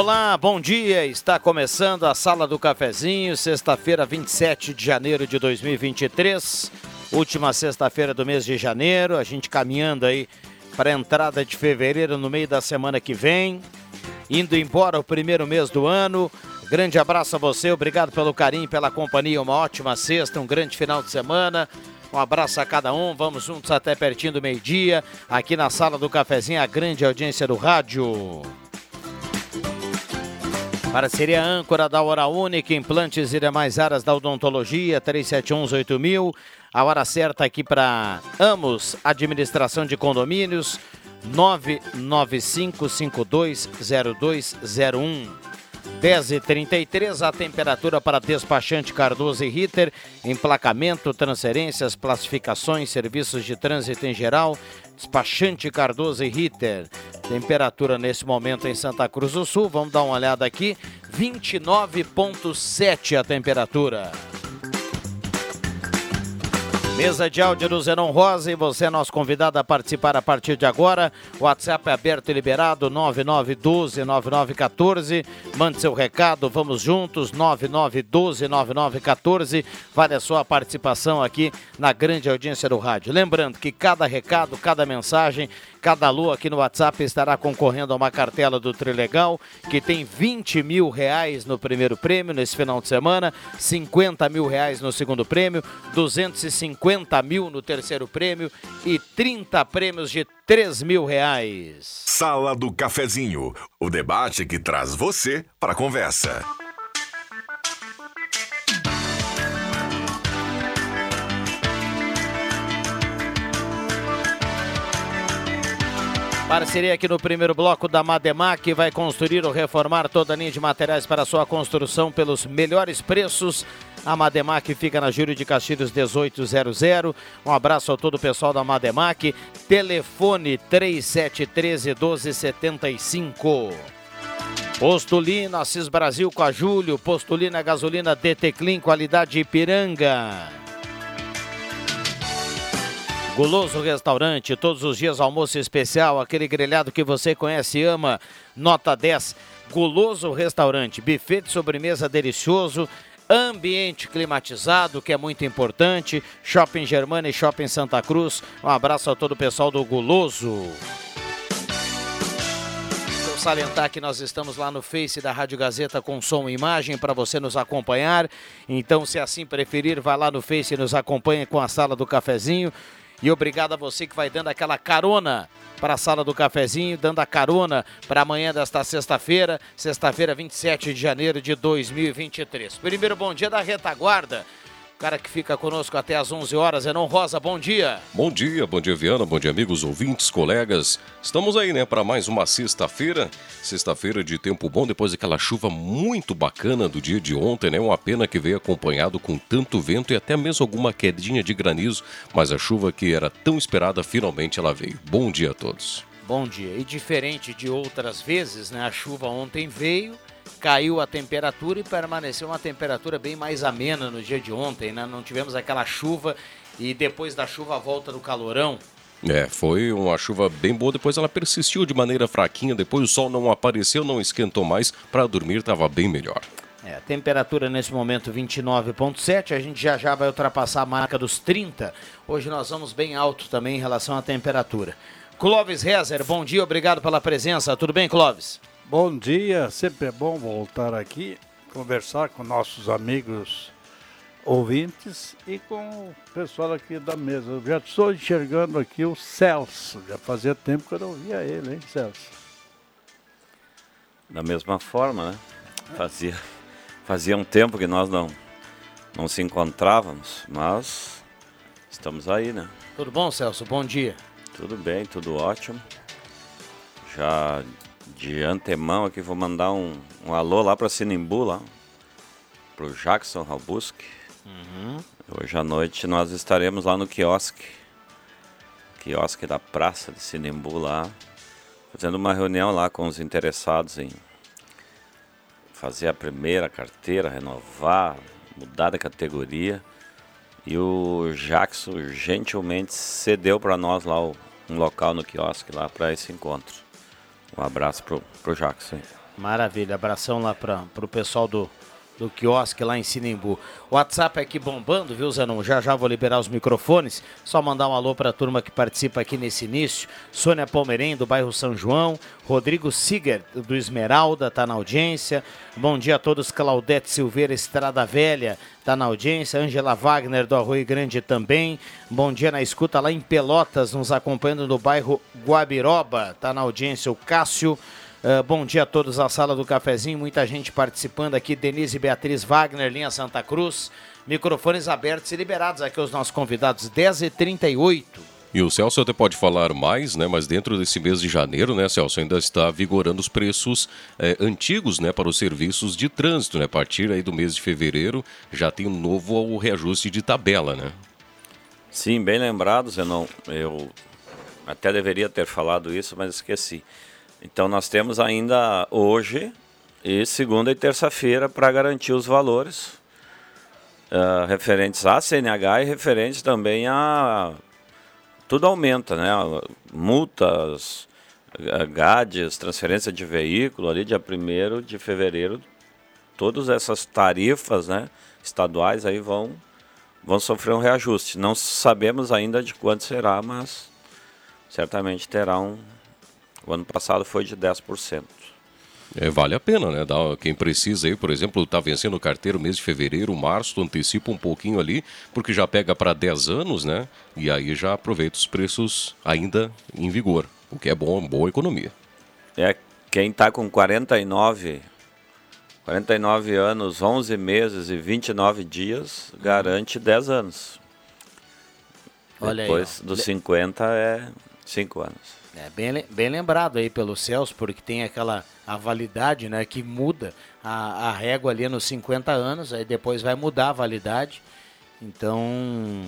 Olá, bom dia. Está começando a Sala do Cafezinho, sexta-feira, 27 de janeiro de 2023. Última sexta-feira do mês de janeiro, a gente caminhando aí para a entrada de fevereiro no meio da semana que vem. Indo embora o primeiro mês do ano. Grande abraço a você, obrigado pelo carinho, pela companhia. Uma ótima sexta, um grande final de semana. Um abraço a cada um, vamos juntos até pertinho do meio-dia, aqui na sala do cafezinho, a grande audiência do rádio. Parceria âncora da Hora Única, implantes e demais áreas da odontologia, 3718000. A hora certa aqui para Amos, administração de condomínios, 995520201. 10h33, a temperatura para despachante Cardoso e Ritter, emplacamento, transferências, classificações, serviços de trânsito em geral, despachante Cardoso e Ritter. Temperatura nesse momento em Santa Cruz do Sul, vamos dar uma olhada aqui, 29,7 a temperatura. Mesa de áudio do Zenon Rosa e você é nosso convidado a participar a partir de agora. WhatsApp é aberto e liberado 9912-9914. Mande seu recado, vamos juntos 9912-9914. Vale a sua participação aqui na grande audiência do rádio. Lembrando que cada recado, cada mensagem Cada alô aqui no WhatsApp estará concorrendo a uma cartela do Trilegal, que tem 20 mil reais no primeiro prêmio nesse final de semana, 50 mil reais no segundo prêmio, 250 mil no terceiro prêmio e 30 prêmios de 3 mil reais. Sala do Cafezinho, o debate que traz você para a conversa. Parceria aqui no primeiro bloco da Mademac vai construir ou reformar toda a linha de materiais para sua construção pelos melhores preços. A Mademac fica na Júlio de Castilhos 1800. Um abraço a todo o pessoal da Mademac. Telefone 3713 1275. Postulina Assis Brasil com a Júlio. Postulina Gasolina DT Clean, qualidade Ipiranga. Guloso Restaurante, todos os dias almoço especial, aquele grelhado que você conhece e ama, nota 10. Guloso Restaurante, buffet de sobremesa delicioso, ambiente climatizado, que é muito importante. Shopping Germana e Shopping Santa Cruz. Um abraço a todo o pessoal do Guloso. Salientar que nós estamos lá no Face da Rádio Gazeta com som e imagem para você nos acompanhar. Então, se assim preferir, vá lá no Face e nos acompanhe com a sala do cafezinho. E obrigado a você que vai dando aquela carona para a sala do cafezinho, dando a carona para amanhã desta sexta-feira, sexta-feira, 27 de janeiro de 2023. Primeiro bom dia da retaguarda cara que fica conosco até às 11 horas, Enon Rosa, bom dia. Bom dia, bom dia Viana, bom dia amigos, ouvintes, colegas. Estamos aí, né, para mais uma sexta-feira, sexta-feira de tempo bom, depois daquela chuva muito bacana do dia de ontem, né, uma pena que veio acompanhado com tanto vento e até mesmo alguma quedinha de granizo, mas a chuva que era tão esperada, finalmente ela veio. Bom dia a todos. Bom dia. E diferente de outras vezes, né, a chuva ontem veio, caiu a temperatura e permaneceu uma temperatura bem mais amena no dia de ontem, né? Não tivemos aquela chuva e depois da chuva a volta do calorão. É, foi uma chuva bem boa, depois ela persistiu de maneira fraquinha, depois o sol não apareceu, não esquentou mais, para dormir estava bem melhor. É, temperatura nesse momento 29.7, a gente já já vai ultrapassar a marca dos 30. Hoje nós vamos bem alto também em relação à temperatura. Clóvis Rezer, bom dia, obrigado pela presença. Tudo bem, Clóvis? Bom dia, sempre é bom voltar aqui, conversar com nossos amigos ouvintes e com o pessoal aqui da mesa. Eu já estou enxergando aqui o Celso, já fazia tempo que eu não via ele, hein, Celso? Da mesma forma, né? Fazia, fazia um tempo que nós não, não se encontrávamos, mas estamos aí, né? Tudo bom, Celso? Bom dia. Tudo bem, tudo ótimo. Já de antemão aqui vou mandar um, um alô lá para Sinimbu, lá, pro Jackson Rabuski. Uhum. Hoje à noite nós estaremos lá no quiosque, quiosque da Praça de Sinimbu lá, fazendo uma reunião lá com os interessados em fazer a primeira carteira, renovar, mudar de categoria. E o Jackson gentilmente cedeu para nós lá o, um local no quiosque lá para esse encontro. Um abraço pro, pro Jackson. Maravilha, abração lá para o pessoal do, do quiosque lá em Sinimbu. O WhatsApp aqui bombando, viu, Zanon? Já já vou liberar os microfones. Só mandar um alô para a turma que participa aqui nesse início. Sônia Palmeirém, do bairro São João. Rodrigo Siger, do Esmeralda, tá na audiência. Bom dia a todos. Claudete Silveira, Estrada Velha, tá na audiência. Angela Wagner, do Arroio Grande também. Bom dia na escuta lá em Pelotas, nos acompanhando no bairro Guabiroba. Tá na audiência o Cássio. Uh, bom dia a todos à sala do cafezinho, muita gente participando aqui. Denise Beatriz Wagner, linha Santa Cruz. Microfones abertos e liberados aqui os nossos convidados, 10h38. E o Celso até pode falar mais, né? Mas dentro desse mês de janeiro, né, Celso, ainda está vigorando os preços é, antigos, né, para os serviços de trânsito, né? A partir aí do mês de fevereiro já tem um novo reajuste de tabela, né? Sim, bem lembrado, Zenon. Eu até deveria ter falado isso, mas esqueci. Então nós temos ainda hoje e segunda e terça-feira para garantir os valores uh, referentes à CNH e referentes também a tudo aumenta, né? Multas, GADs, transferência de veículo ali dia 1 de fevereiro, todas essas tarifas, né, estaduais aí vão vão sofrer um reajuste. Não sabemos ainda de quanto será, mas certamente terá um, o ano passado foi de 10%. É, vale a pena, né? Dá, quem precisa aí, por exemplo, está vencendo o carteiro mês de fevereiro, março, tu antecipa um pouquinho ali, porque já pega para 10 anos, né? E aí já aproveita os preços ainda em vigor, o que é bom, boa economia. É, quem está com 49, 49 anos, 11 meses e 29 dias, garante 10 anos. Olha Depois aí, dos 50 é 5 anos. É, bem, bem lembrado aí pelo Celso, porque tem aquela a validade, né, que muda a, a régua ali nos 50 anos, aí depois vai mudar a validade. Então,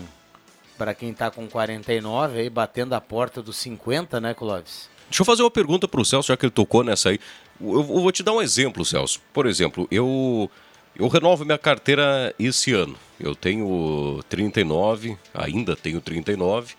para quem está com 49 aí batendo a porta dos 50, né, Clóvis? Deixa eu fazer uma pergunta para o Celso, já que ele tocou nessa aí. Eu, eu vou te dar um exemplo, Celso. Por exemplo, eu eu renovo minha carteira esse ano. Eu tenho 39, ainda tenho 39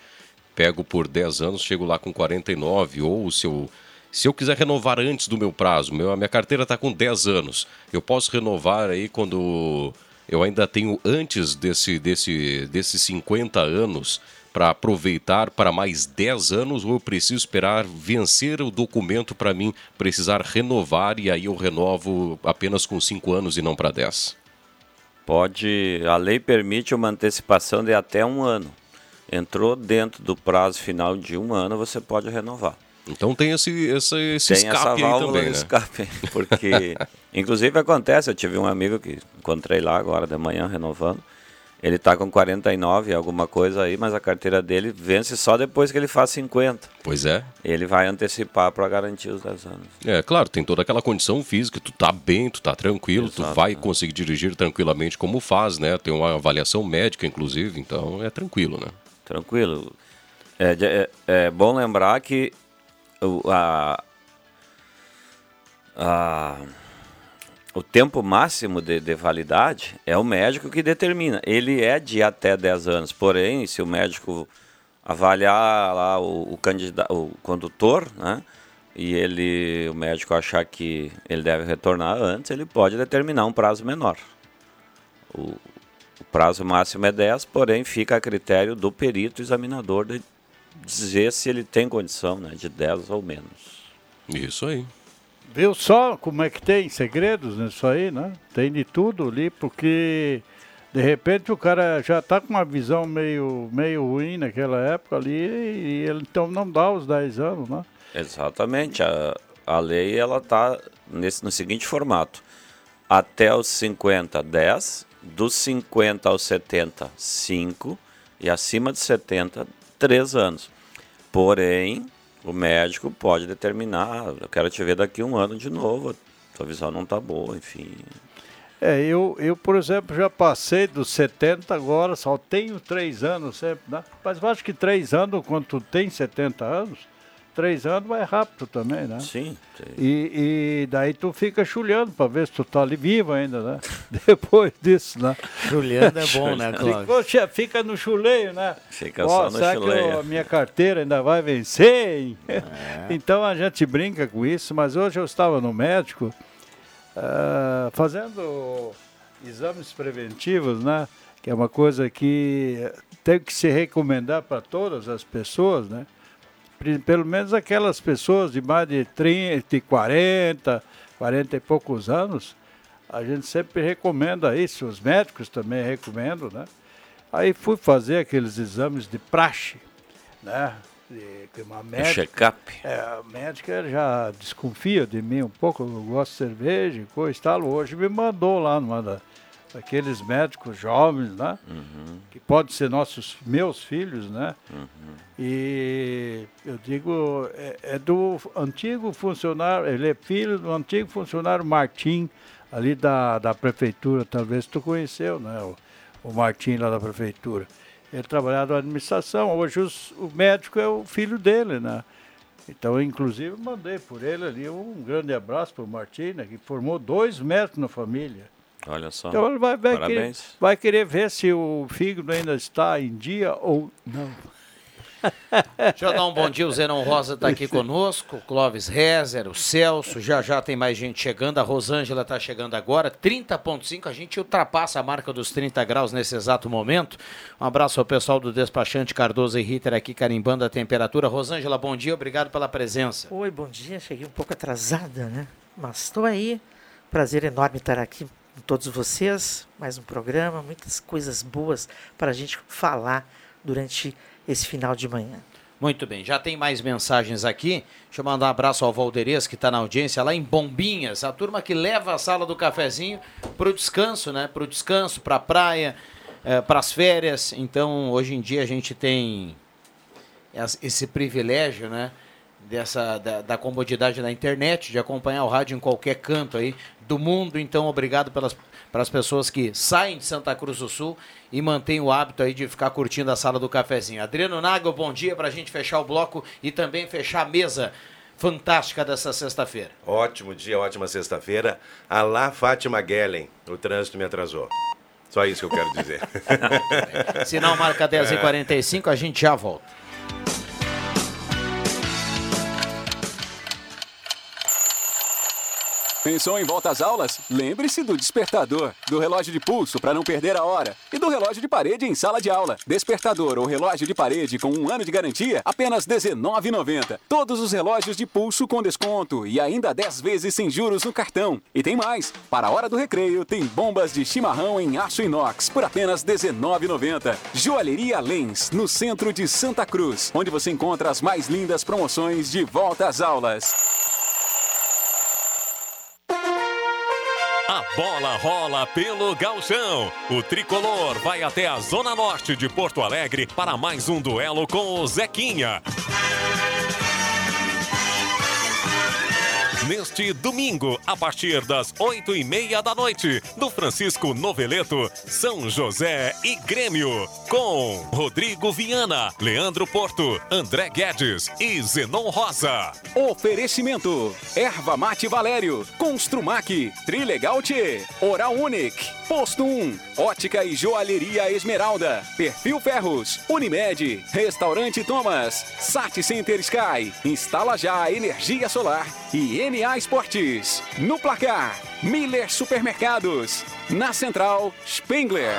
pego por 10 anos, chego lá com 49, ou se eu, se eu quiser renovar antes do meu prazo, meu, a minha carteira está com 10 anos, eu posso renovar aí quando eu ainda tenho antes desse, desse, desses 50 anos para aproveitar para mais 10 anos ou eu preciso esperar vencer o documento para mim precisar renovar e aí eu renovo apenas com 5 anos e não para 10? Pode, a lei permite uma antecipação de até um ano entrou dentro do prazo final de um ano, você pode renovar. Então tem esse, esse, esse tem escape essa válvula também, né? escape, porque inclusive acontece, eu tive um amigo que encontrei lá agora de manhã renovando, ele está com 49 alguma coisa aí, mas a carteira dele vence só depois que ele faz 50. Pois é. Ele vai antecipar para garantir os 10 anos. É, claro, tem toda aquela condição física, tu tá bem, tu tá tranquilo, Exato, tu vai conseguir dirigir tranquilamente como faz, né? Tem uma avaliação médica, inclusive, então é tranquilo, né? Tranquilo. É, é, é bom lembrar que o, a, a, o tempo máximo de, de, validade é o médico que determina. Ele é de até 10 anos. Porém, se o médico avaliar lá o, o, candidato, o condutor, né, e ele, o médico achar que ele deve retornar antes, ele pode determinar um prazo menor. O, prazo máximo é 10, porém fica a critério do perito examinador de dizer se ele tem condição né, de 10 ou menos. Isso aí. Viu só como é que tem segredos nisso aí, né? Tem de tudo ali, porque de repente o cara já está com uma visão meio, meio ruim naquela época ali e ele então não dá os 10 anos, né? Exatamente. A, a lei ela está no seguinte formato. Até os 50, 10. Dos 50 aos 70, 5. E acima de 70, 3 anos. Porém, o médico pode determinar, eu quero te ver daqui um ano de novo, sua visão não está boa, enfim. É, eu, eu, por exemplo, já passei dos 70 agora, só tenho 3 anos sempre, né? Mas eu acho que 3 anos, quando tu tem 70 anos, três anos vai rápido também, né? Sim. sim. E, e, daí tu fica chulhando para ver se tu tá ali vivo ainda, né? Depois disso, né? Chulhando é bom, né, Cláudio? Fica, fica no chuleio, né? Fica Ó, só no será chuleio. que a minha carteira ainda vai vencer? É. então a gente brinca com isso, mas hoje eu estava no médico uh, fazendo exames preventivos, né? Que é uma coisa que tem que se recomendar para todas as pessoas, né? Pelo menos aquelas pessoas de mais de 30, de 40, 40 e poucos anos, a gente sempre recomenda isso, os médicos também recomendam, né? Aí fui fazer aqueles exames de praxe, né? De, uma médica, check-up. É, a médica já desconfia de mim um pouco, eu gosto de cerveja e coisa e tal. Hoje me mandou lá numa da, aqueles médicos jovens, né? Uhum. Que podem ser nossos, meus filhos, né? Uhum. E eu digo, é, é, do antigo funcionário, ele é filho do antigo funcionário Martim, ali da, da prefeitura, talvez tu conheceu, né? O, o Martim lá da prefeitura. Ele trabalhava na administração, hoje os, o médico é o filho dele, né? Então, inclusive, mandei por ele ali um grande abraço para o Martim, né, que formou dois médicos na família. Olha só. Então ele vai, vai, querer, vai querer ver se o fígado ainda está em dia ou não. Deixa eu dar um bom dia, o Zenon Rosa está aqui conosco, o Clóvis Rezer, o Celso, já já tem mais gente chegando, a Rosângela está chegando agora, 30.5, a gente ultrapassa a marca dos 30 graus nesse exato momento. Um abraço ao pessoal do despachante Cardoso e Ritter aqui carimbando a temperatura. Rosângela, bom dia, obrigado pela presença. Oi, bom dia, cheguei um pouco atrasada, né? Mas estou aí, prazer enorme estar aqui com todos vocês, mais um programa, muitas coisas boas para a gente falar durante esse final de manhã. Muito bem, já tem mais mensagens aqui. Deixa eu mandar um abraço ao Valderez, que está na audiência lá em Bombinhas, a turma que leva a sala do cafezinho para o descanso, né? Para o descanso, para a praia, é, para as férias. Então, hoje em dia a gente tem esse privilégio, né? Dessa, da, da comodidade da internet, de acompanhar o rádio em qualquer canto aí do mundo. Então, obrigado pelas para as pessoas que saem de Santa Cruz do Sul e mantêm o hábito aí de ficar curtindo a sala do cafezinho. Adriano Nagel, bom dia para a gente fechar o bloco e também fechar a mesa fantástica dessa sexta-feira. Ótimo dia, ótima sexta-feira. Alá Fátima Gellen, o trânsito me atrasou. Só isso que eu quero dizer. Sinal marca 10h45, a gente já volta. Pensou em volta às aulas? Lembre-se do despertador, do relógio de pulso para não perder a hora e do relógio de parede em sala de aula. Despertador ou relógio de parede com um ano de garantia, apenas R$19,90. Todos os relógios de pulso com desconto e ainda 10 vezes sem juros no cartão. E tem mais! Para a hora do recreio, tem bombas de chimarrão em aço inox por apenas R$19,90. Joalheria Lens, no centro de Santa Cruz, onde você encontra as mais lindas promoções de volta às aulas. A bola rola pelo galchão. O tricolor vai até a zona norte de Porto Alegre para mais um duelo com o Zequinha. Neste domingo, a partir das oito e meia da noite, do Francisco Noveleto, São José e Grêmio, com Rodrigo Viana, Leandro Porto, André Guedes e Zenon Rosa. Oferecimento: Erva Mate Valério, Construmac, Trilegal T, Oral Unique. Posto 1, Ótica e Joalheria Esmeralda, Perfil Ferros, Unimed, Restaurante Thomas, Sat Center Sky, Instala Já Energia Solar e NA Esportes. No placar, Miller Supermercados. Na Central, Spengler.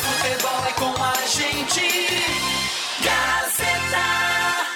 Futebol é com a gente. Gazeta.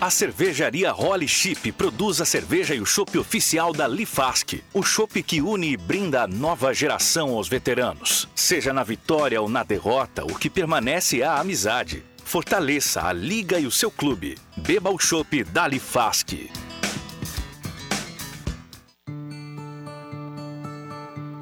A cervejaria Holly Chip produz a cerveja e o chopp oficial da Lifask. O chopp que une e brinda a nova geração aos veteranos. Seja na vitória ou na derrota, o que permanece é a amizade. Fortaleça a liga e o seu clube. Beba o chopp da Lifask.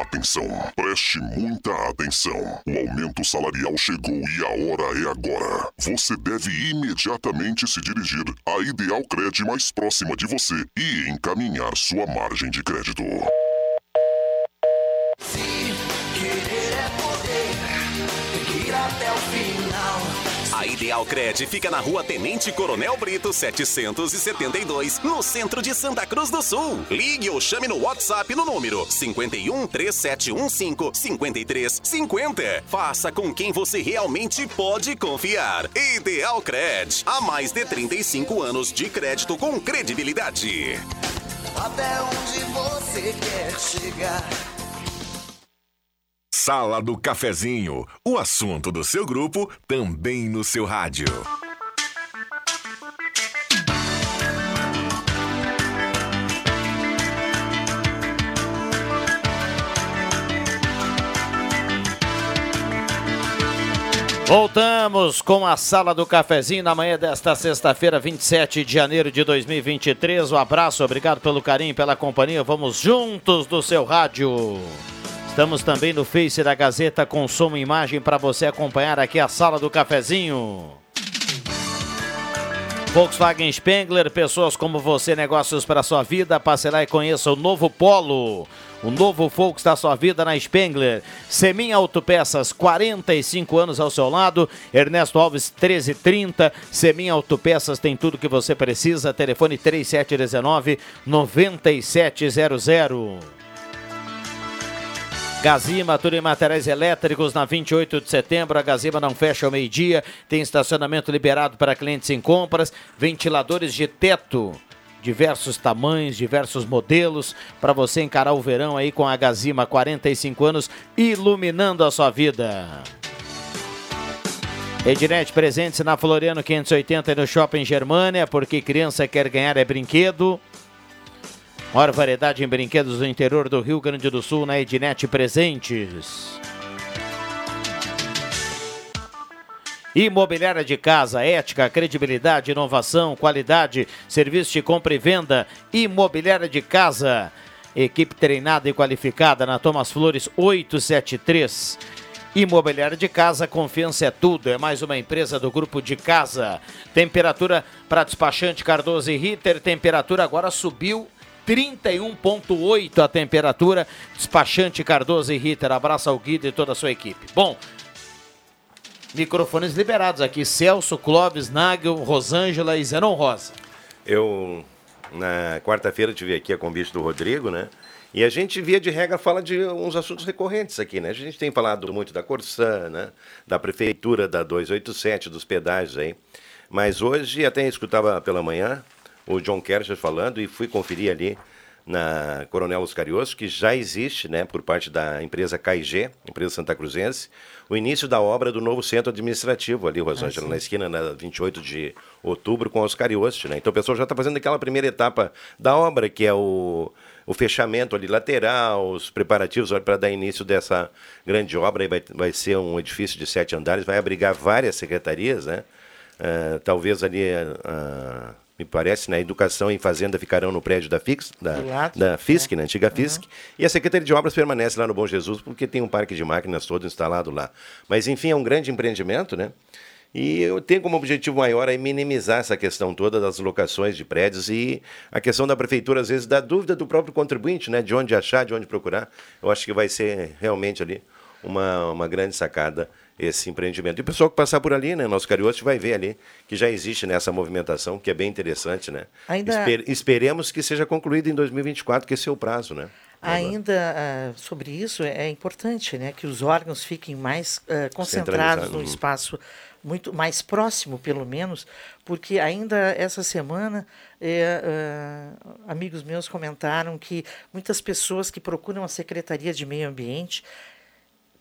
Atenção, preste muita atenção. O aumento salarial chegou e a hora é agora. Você deve imediatamente se dirigir à Ideal Cred mais próxima de você e encaminhar sua margem de crédito. Querer A Ideal Cred fica na rua Tenente Coronel Brito 772, no centro de Santa Cruz do Sul. Ligue ou chame no WhatsApp no número 51 3715 5350. Faça com quem você realmente pode confiar. Ideal Cred, há mais de 35 anos de crédito com credibilidade. Até onde você quer chegar? Sala do Cafezinho, o assunto do seu grupo também no seu rádio. Voltamos com a sala do cafezinho na manhã desta sexta-feira, 27 de janeiro de 2023. Um abraço, obrigado pelo carinho, pela companhia. Vamos juntos do seu rádio. Estamos também no Face da Gazeta com e imagem para você acompanhar aqui a sala do cafezinho. Volkswagen Spengler, pessoas como você, negócios para sua vida. Passe lá e conheça o novo Polo. O novo Volks da sua vida na Spengler. Semin Autopeças, 45 anos ao seu lado. Ernesto Alves, 1330. Semin Autopeças tem tudo que você precisa. Telefone 3719 9700. Gazima, tudo em materiais elétricos na 28 de setembro. A Gazima não fecha ao meio-dia. Tem estacionamento liberado para clientes em compras. Ventiladores de teto, diversos tamanhos, diversos modelos. Para você encarar o verão aí com a Gazima, 45 anos, iluminando a sua vida. Ednet presente na Floriano 580 e no Shopping Germânia, porque criança quer ganhar é brinquedo. Maior variedade em brinquedos do interior do Rio Grande do Sul na Ednet Presentes. Imobiliária de casa, ética, credibilidade, inovação, qualidade, serviço de compra e venda. Imobiliária de casa, equipe treinada e qualificada na Thomas Flores 873. Imobiliário de Casa, confiança é tudo. É mais uma empresa do grupo de casa. Temperatura para despachante Cardoso e Ritter. Temperatura agora subiu 31,8 a temperatura. Despachante Cardoso e Ritter. Abraça o Guido e toda a sua equipe. Bom, microfones liberados aqui. Celso, Clóvis, Nagel, Rosângela e Zenon Rosa. Eu, na quarta-feira, tive aqui a convite do Rodrigo, né? E a gente, via de regra, fala de uns assuntos recorrentes aqui, né? A gente tem falado muito da Corsã, né? Da Prefeitura, da 287, dos pedágios aí. Mas hoje, até escutava pela manhã o John Kercher falando e fui conferir ali na Coronel Oscarioso, que já existe, né, por parte da empresa KIG, empresa Santa Cruzense, o início da obra do novo centro administrativo ali, Rosângela, Ah, na esquina, na 28 de outubro, com Oscarioso, né? Então o pessoal já está fazendo aquela primeira etapa da obra, que é o, o fechamento ali lateral, os preparativos para dar início dessa grande obra. Vai, vai ser um edifício de sete andares, vai abrigar várias secretarias, né? Ah, talvez ali, ah, me parece, na Educação e Fazenda ficarão no prédio da, Fix, da, lado, da FISC, na antiga FISC, e a Secretaria de Obras permanece lá no Bom Jesus, porque tem um parque de máquinas todo instalado lá. Mas, enfim, é um grande empreendimento, né? E eu tenho como objetivo maior aí minimizar essa questão toda das locações de prédios e a questão da prefeitura, às vezes, da dúvida do próprio contribuinte, né? De onde achar, de onde procurar. Eu acho que vai ser realmente ali uma, uma grande sacada esse empreendimento. E o pessoal que passar por ali, né, nosso Cariote, vai ver ali que já existe nessa movimentação, que é bem interessante, né? Ainda- Esper- esperemos que seja concluído em 2024, que esse é o prazo, né? Ainda ah, sobre isso, é importante né, que os órgãos fiquem mais ah, concentrados num uhum. espaço muito mais próximo, pelo menos, porque ainda essa semana eh, ah, amigos meus comentaram que muitas pessoas que procuram a Secretaria de Meio Ambiente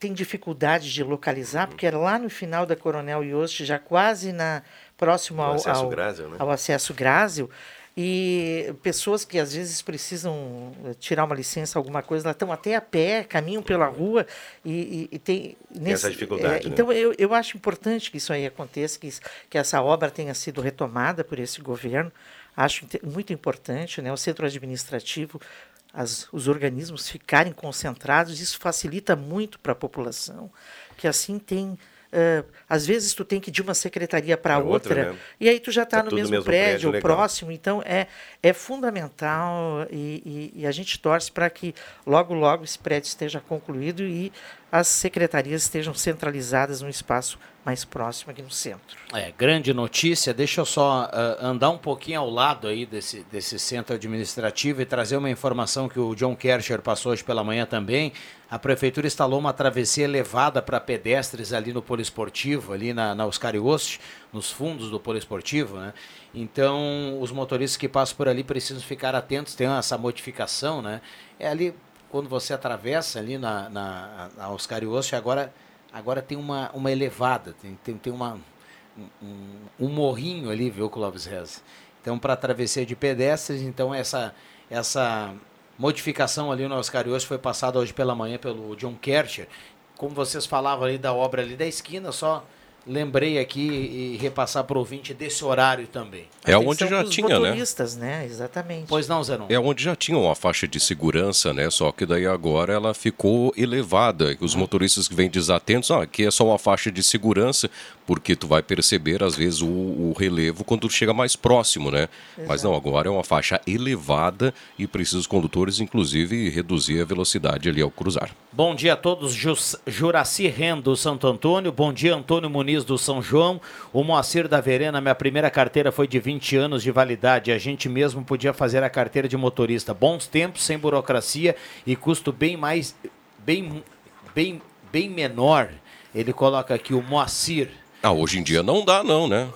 têm dificuldade de localizar, porque era lá no final da Coronel Yost, já quase na próximo ao, acesso ao, né? ao acesso Grásio, e pessoas que às vezes precisam eh, tirar uma licença, alguma coisa, elas estão até a pé, caminham pela rua e, e- e tem, essa dificuldade, né? Então eu, eu acho importante que isso aí aconteça, que, que essa obra tenha sido retomada por esse governo. Acho muito importante, né? O centro administrativo, as- os organismos ficarem concentrados, isso facilita muito para a população, que assim tem eh, às vezes tu tem que ir de uma secretaria para outra, outra, né? e aí tu já está Tá no mesmo, mesmo prédio, prédio, próximo, então é, é fundamental e, e- e a gente torce para que logo, logo esse prédio esteja concluído e as secretarias estejam centralizadas num espaço mais próximo aqui no centro. É, grande notícia. Deixa eu só ah, andar um pouquinho ao lado aí desse, desse centro administrativo e trazer uma informação que o John Kercher passou hoje pela manhã também. A prefeitura instalou uma travessia elevada para pedestres ali no poliesportivo, ali na, na Oscar nos fundos do poliesportivo, né? Então, os motoristas que passam por ali precisam ficar atentos, tem essa modificação, né? É ali, quando você atravessa ali na, na, na Oscar agora, agora tem uma, uma elevada, tem, tem, tem uma, um, um morrinho ali, viu, Clóvis Reza? Então, para travessia de pedestres, então essa, essa modificação ali no Oscar Ioste foi passada hoje pela manhã pelo John Kercher. Como vocês falavam ali da obra ali da esquina, só lembrei aqui e repassar para o ouvinte desse horário também. É onde Atenção já pros tinha, né? motoristas, né? Exatamente. Pois não, Zenon? É onde já tinha uma faixa de segurança, né? Só que daí agora ela ficou elevada. Os motoristas que vêm desatentos, ah, aqui é só uma faixa de segurança, porque tu vai perceber às vezes o, o relevo quando tu chega mais próximo, né? Mas não, agora é uma faixa elevada e precisa os condutores, inclusive, reduzir a velocidade ali ao cruzar. Bom dia a todos, Jus- Juraci Ren do Santo Antônio, bom dia Antônio Muniz do São João, o Moacir da Verena, minha primeira carteira foi de 20 anos de validade, a gente mesmo podia fazer a carteira de motorista, bons tempos, sem burocracia e custo bem mais, bem, bem, bem menor, ele coloca aqui o Moacir, Ah, hoje em dia não dá, não, né?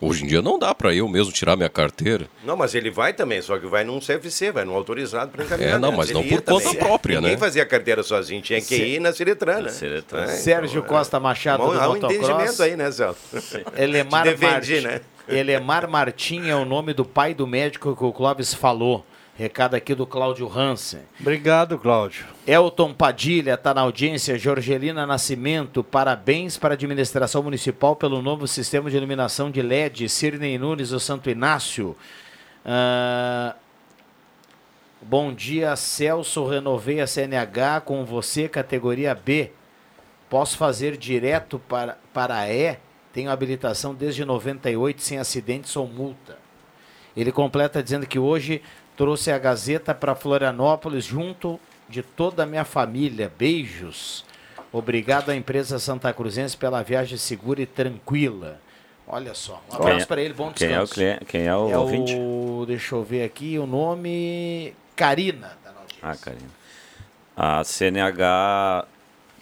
Hoje em dia não dá para eu mesmo tirar minha carteira. Não, mas ele vai também, só que vai num CFC, vai num autorizado para encaminhar. É, não, né? mas Ele não por conta também. própria, Ninguém né? fazia carteira sozinho, tinha que ir na Ciretran, né? É, Sérgio então, Costa Machado um- do há um Motocross. entendimento aí, né, Celso? Elemar, Te defendi, Martin, né? Elemar Martim é o nome do pai do médico que o Clóvis falou. Recado aqui do Cláudio Hansen. Obrigado, Cláudio. Elton Padilha está na audiência. Jorgelina Nascimento, parabéns para a administração municipal pelo novo sistema de iluminação de LED. Sirnei Nunes do Santo Inácio. Ah, bom dia, Celso. Renovei a CNH com você, categoria B. Posso fazer direto para, para a E. Tenho habilitação desde 98 sem acidentes ou multa. Ele completa dizendo que hoje trouxe a Gazeta para Florianópolis junto de toda a minha família. Beijos. Obrigado à empresa Santa Cruzense pela viagem segura e tranquila. Olha só, um abraço é- para ele, bom quem é o descanso. cliente- quem é o é ouvinte? O, deixa eu ver aqui o nome. Karina. Ah, Karina. A CNH,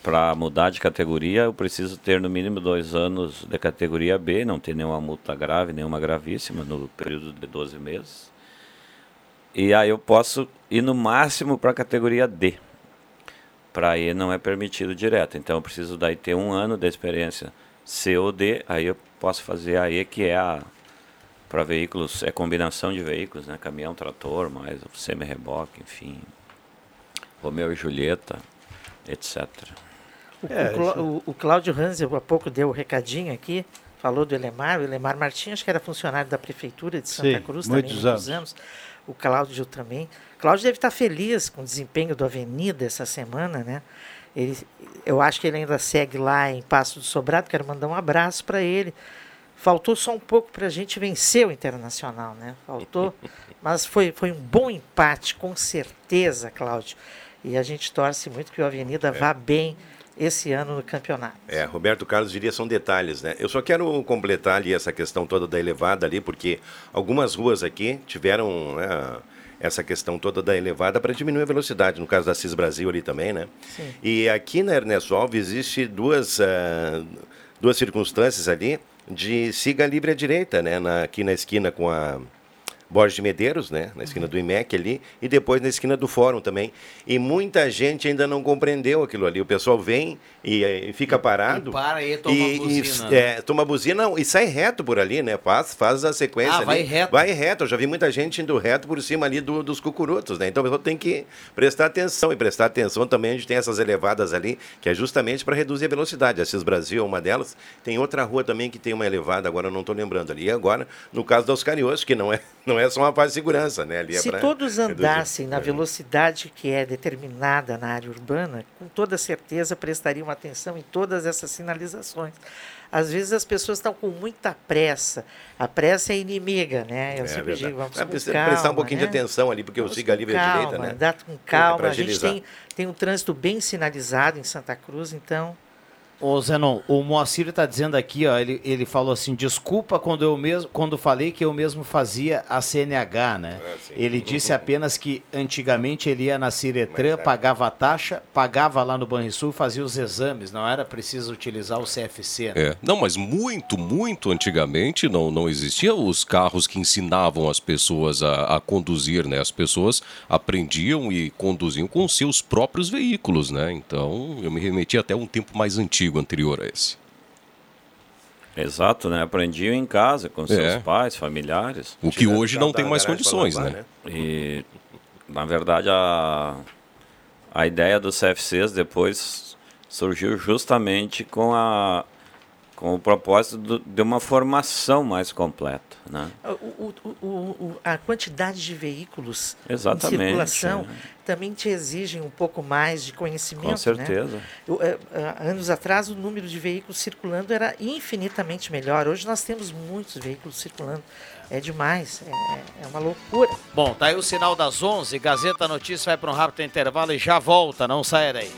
para mudar de categoria, eu preciso ter no mínimo dois anos de categoria B, não ter nenhuma multa grave, nenhuma gravíssima no período de 12 meses. E aí eu posso ir no máximo para a categoria D. Para E não é permitido direto. Então eu preciso daí ter um ano de experiência C ou D, aí eu posso fazer a E, que é a para veículos, é combinação de veículos, né? Caminhão, trator, mais semi-reboque, enfim. Romeu e Julieta, etc. O, É, o, o- o Cláudio Hanzel há pouco deu o recadinho aqui, falou do Elemar. O Elemar Martins, acho que era funcionário da Prefeitura de Santa Sim, Cruz muitos também, muitos anos. O Cláudio também. O Cláudio deve estar feliz com o desempenho do Avenida essa semana, né? Ele, eu acho que ele ainda segue lá em Passo do Sobrado. Quero mandar um abraço para ele. Faltou só um pouco para a gente vencer o Internacional, né? Faltou, mas foi, foi um bom empate, com certeza, Cláudio. E a gente torce muito que o Avenida vá bem esse ano no campeonato. É, Roberto Carlos diria são detalhes, né? Eu só quero completar ali essa questão toda da elevada ali, porque algumas ruas aqui tiveram né, essa questão toda da elevada para diminuir a velocidade, no caso da CIS Brasil ali também, né? Sim. E aqui na Ernesto Alves existe duas, ah, duas circunstâncias ali de siga livre à direita, né? Na, aqui na esquina com a Borges de Medeiros, né? Na esquina do IMEC ali, e depois na esquina do Fórum também. E muita gente ainda não compreendeu aquilo ali. O pessoal vem e, eh, e fica parado. E para e toma e, buzina, e, né? é, toma buzina não, e sai reto por ali, né? Faz, faz a sequência Ah, ali. vai reto. Vai reto. Eu já vi muita gente indo reto por cima ali do- dos cucurutos, né? Então o pessoal tem que prestar atenção. E prestar atenção também, a gente tem essas elevadas ali, que é justamente para reduzir a velocidade. A CIS Brasil é uma delas. Tem outra rua também que tem uma elevada, agora eu não estou lembrando ali. E agora, no caso dos Cariosos, que não é, não é só uma parte de segurança, né? Ali é Se pra todos andassem na velocidade que é determinada na área urbana, com toda certeza prestariam atenção em todas essas sinalizações. Às vezes as pessoas estão com muita pressa. A pressa é inimiga, né? Eu É sempre verdade. digo, vamos É, precisa calma, prestar um pouquinho de né? atenção ali, porque Vamos siga com livre à direita, né? Andar com calma. A gente tem, tem um trânsito bem sinalizado em Santa Cruz, então Ô Zenon, o Moacir está dizendo aqui, ó, ele, ele falou assim, desculpa quando eu mesmo, quando falei que eu mesmo fazia a CNH, né? ele disse apenas que antigamente ele ia na Ciretran, pagava a taxa, pagava lá no Banrisul e fazia os exames, não era preciso utilizar o CFC, né? É, não, mas muito, muito antigamente não, não existiam os carros que ensinavam as pessoas a, a conduzir, né? As pessoas aprendiam e conduziam com seus próprios veículos, né? Então eu me remeti até um tempo mais antigo, anterior a esse. Exato, né? Aprendiam em casa, com seus É. pais, familiares. O que hoje não tem mais condições, lavar, né? E, na verdade, a, a ideia dos CFCs depois surgiu justamente com, a, com o propósito do- de uma formação mais completa, né? O- o- o- a quantidade de veículos Exatamente, em circulação é. também te exigem um pouco mais de conhecimento. Com certeza. Né? Eu, eh, ah, anos atrás, o número de veículos circulando era infinitamente melhor. Hoje nós temos muitos veículos circulando. É demais, é, é uma loucura. Bom, tá aí o sinal das 11, Gazeta Notícias vai para um rápido intervalo e já volta, não saia daí.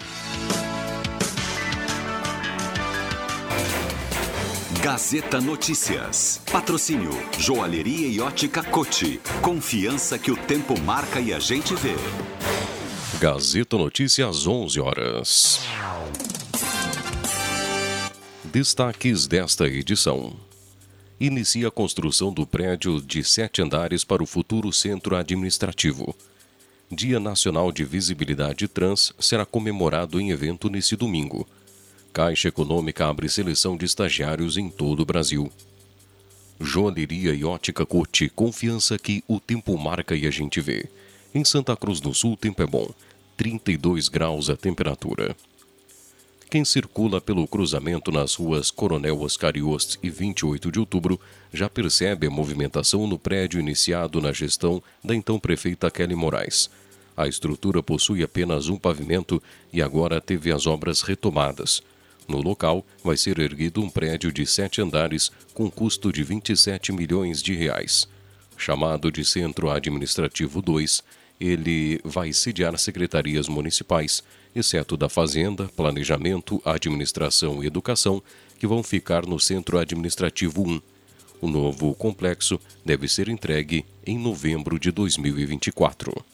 Gazeta Notícias. Patrocínio Joalheria e Ótica Cote. Confiança que o tempo marca e a gente vê. Gazeta Notícias às 11 horas. Destaques desta edição. Inicia a construção do prédio de sete andares para o futuro centro administrativo. Dia Nacional de Visibilidade Trans será comemorado em evento nesse domingo. Caixa Econômica abre seleção de estagiários em todo o Brasil. Joalheria e ótica Cote, confiança que o tempo marca e a gente vê. Em Santa Cruz do Sul, o tempo é bom. 32 graus a temperatura. Quem circula pelo cruzamento nas ruas Coronel Oscar Yost e 28 de outubro já percebe a movimentação no prédio iniciado na gestão da então prefeita Kelly Moraes. A estrutura possui apenas um pavimento e agora teve as obras retomadas. No local, vai ser erguido um prédio de sete andares com custo de 27 milhões de reais. Chamado de Centro Administrativo 2, ele vai sediar secretarias municipais, exceto da Fazenda, Planejamento, Administração e Educação, que vão ficar no Centro Administrativo 1. O novo complexo deve ser entregue em novembro de 2024.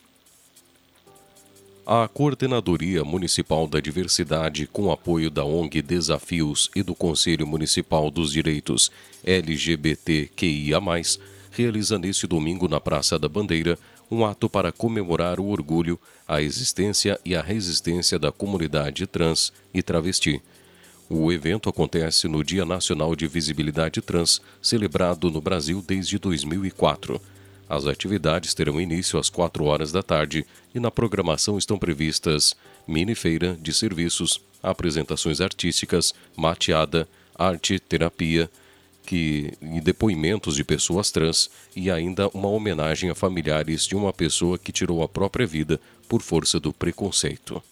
A Coordenadoria Municipal da Diversidade, com apoio da ONG Desafios e do Conselho Municipal dos Direitos LGBTQIA, realiza neste domingo na Praça da Bandeira um ato para comemorar o orgulho, a existência e a resistência da comunidade trans e travesti. O evento acontece no Dia Nacional de Visibilidade Trans, celebrado no Brasil desde 2004. As atividades terão início às 4 horas da tarde e na programação estão previstas mini feira de serviços, apresentações artísticas, mateada, arte, terapia que, e depoimentos de pessoas trans e ainda uma homenagem a familiares de uma pessoa que tirou a própria vida por força do preconceito.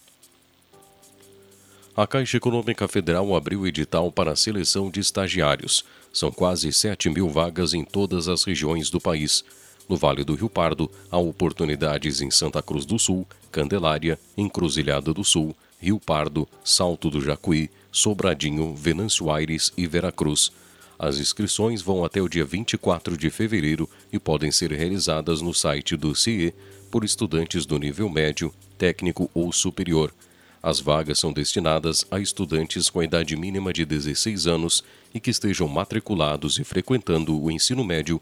A Caixa Econômica Federal abriu edital para a seleção de estagiários. São quase 7 mil vagas em todas as regiões do país. No Vale do Rio Pardo, há oportunidades em Santa Cruz do Sul, Candelária, Encruzilhada do Sul, Rio Pardo, Salto do Jacuí, Sobradinho, Venâncio Aires e Veracruz. As inscrições vão até o dia 24 de fevereiro e podem ser realizadas no site do CIE por estudantes do nível médio, técnico ou superior. As vagas são destinadas a estudantes com a idade mínima de 16 anos e que estejam matriculados e frequentando o ensino médio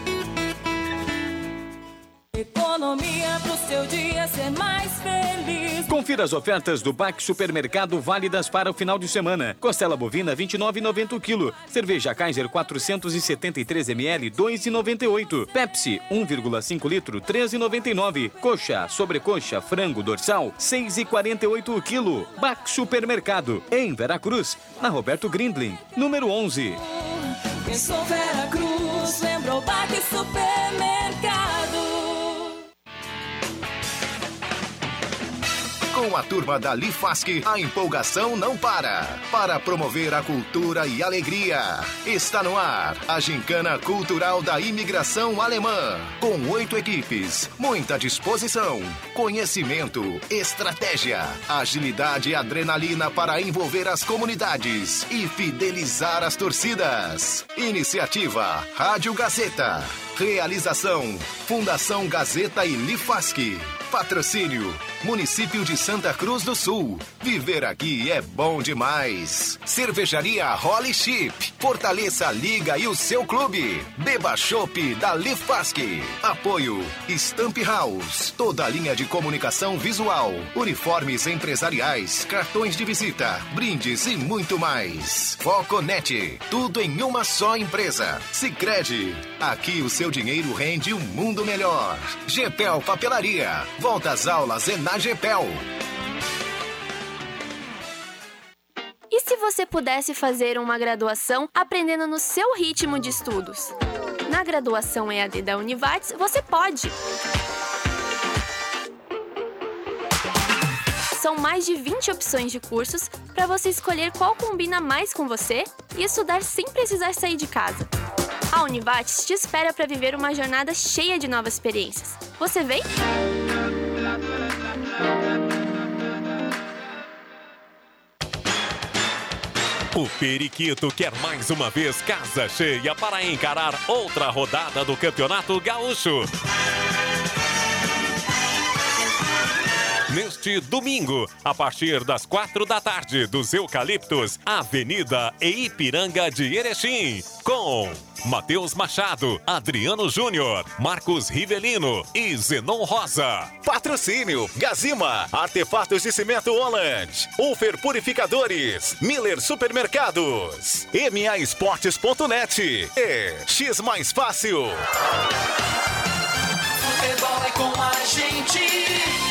Economia pro seu dia ser mais feliz. Confira as ofertas do Bac Supermercado válidas para o final de semana. Costela bovina 29,90 o quilo. Cerveja Kaiser 473 ml 2,98. Pepsi 1,5 litro 13,99. Coxa, sobrecoxa, frango dorsal 6,48 o quilo. Bac Supermercado em Veracruz, na Roberto Grindlin, número 11. Pensou Vera Cruz, lembrou Baque Supermercado. Com a turma da Lifasc, a empolgação não para. Para promover a cultura e alegria, está no ar a Gincana Cultural da Imigração Alemã. Com oito equipes, muita disposição, conhecimento, estratégia, agilidade e adrenalina para envolver as comunidades e fidelizar as torcidas. Iniciativa Rádio Gazeta. Realização Fundação Gazeta e Lifasc. Patrocínio Município de Santa Cruz do Sul. Viver aqui é bom demais. Cervejaria Holly Chip. Fortaleça a liga e o seu clube. Beba Chopp da Lifasc. Apoio Stamp House. Toda a linha de comunicação visual. Uniformes empresariais, cartões de visita, brindes e muito mais. Foconet. Tudo em uma só empresa. Sicredi. Aqui o seu dinheiro rende um mundo melhor. Gepel Papelaria. Volta às aulas é na. E se você pudesse fazer uma graduação aprendendo no seu ritmo de estudos? Na graduação EAD da Univates, você pode! São mais de 20 opções de cursos para você escolher qual combina mais com você e estudar sem precisar sair de casa. A Univates te espera para viver uma jornada cheia de novas experiências. Você vem? O Periquito quer mais uma vez casa cheia para encarar outra rodada do Campeonato Gaúcho. Neste domingo, a partir das quatro da tarde, dos Eucaliptos, Avenida e Ipiranga de Erechim, com Matheus Machado, Adriano Júnior, Marcos Rivelino e Zenon Rosa. Patrocínio Gazima, Artefatos de Cimento Holland, Ufer Purificadores, Miller Supermercados, MA Esportes.net e X Mais Fácil. Futebol é com a gente.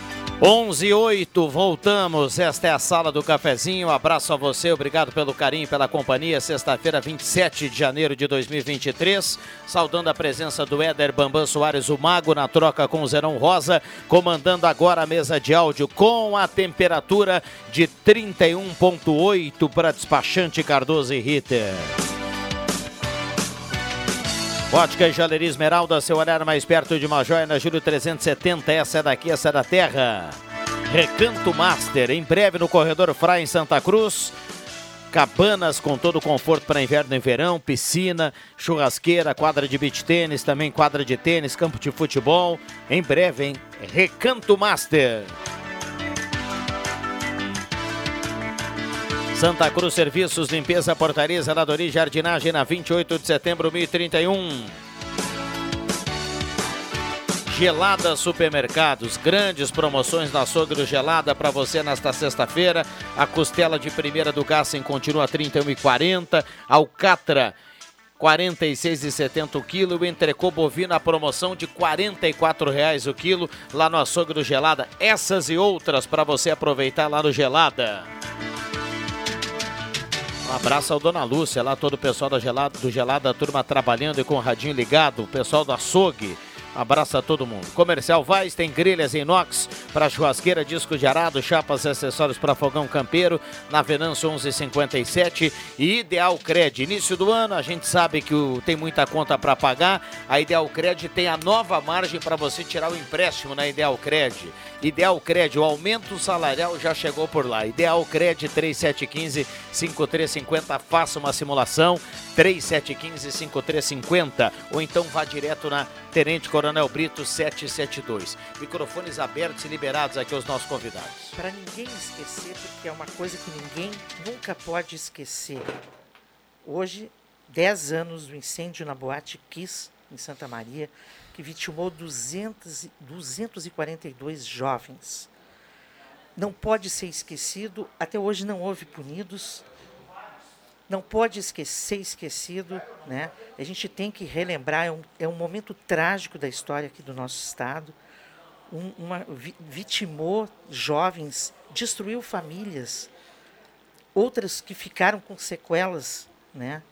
11 e 8, voltamos. Esta é a sala do cafezinho. Um abraço a você, obrigado pelo carinho, pela companhia. Sexta-feira, 27 de janeiro de 2023. Saudando a presença do Éder Bambam Soares, o Mago, na troca com o Zerão Rosa. Comandando agora a mesa de áudio com a temperatura de 31,8 para despachante Cardoso e Ritter. Ótica e Joalheria Esmeralda, seu olhar mais perto de uma joia na Júlio 370. Essa é daqui, essa é da terra. Recanto Master, em breve no Corredor Frai em Santa Cruz. Cabanas com todo o conforto para inverno e verão, piscina, churrasqueira, quadra de beach tênis, também quadra de tênis, campo de futebol. Em breve, hein? Recanto Master. Santa Cruz Serviços, Limpeza, Portaria, Zeladoria e Jardinagem na 28 de setembro, 1031. Gelada Supermercados, grandes promoções na Sogro Gelada para você nesta sexta-feira. A costela de primeira do Gassen continua 31,40. Alcatra 46,70 o quilo. O entrecô bovino a promoção de R$ 44,00 o quilo lá no Açougue Gelada. Essas e outras para você aproveitar lá no Gelada. Um abraço ao Dona Lúcia, lá todo o pessoal da Gelada, do Gelada, a turma trabalhando e com o radinho ligado, o pessoal do açougue. Um abraço a todo mundo. Comercial Vaz tem grelhas em inox para churrasqueira, disco de arado, chapas e acessórios para fogão campeiro, na Venâncio 1157 e Ideal Cred. Início do ano, a gente sabe que o, tem muita conta para pagar. A Ideal Cred tem a nova margem para você tirar o empréstimo na Ideal Cred. Ideal Cred, o aumento salarial já chegou por lá. Ideal Cred 3715 5350, faça uma simulação 3715 5350 ou então vá direto na Tenente Coronel Brito 772. Microfones abertos e liberados aqui aos nossos convidados. Para ninguém esquecer, porque é uma coisa que ninguém nunca pode esquecer. Hoje, 10 anos do incêndio na Boate Kiss, em Santa Maria, que vitimou 200, e- 242 jovens. Não pode ser esquecido, até hoje não houve punidos, não pode esque- ser esquecido, né? A gente tem que relembrar, é um, é um momento trágico da história aqui do nosso estado. Um, uma, vi- vitimou jovens, destruiu famílias, outras que ficaram com sequelas, né?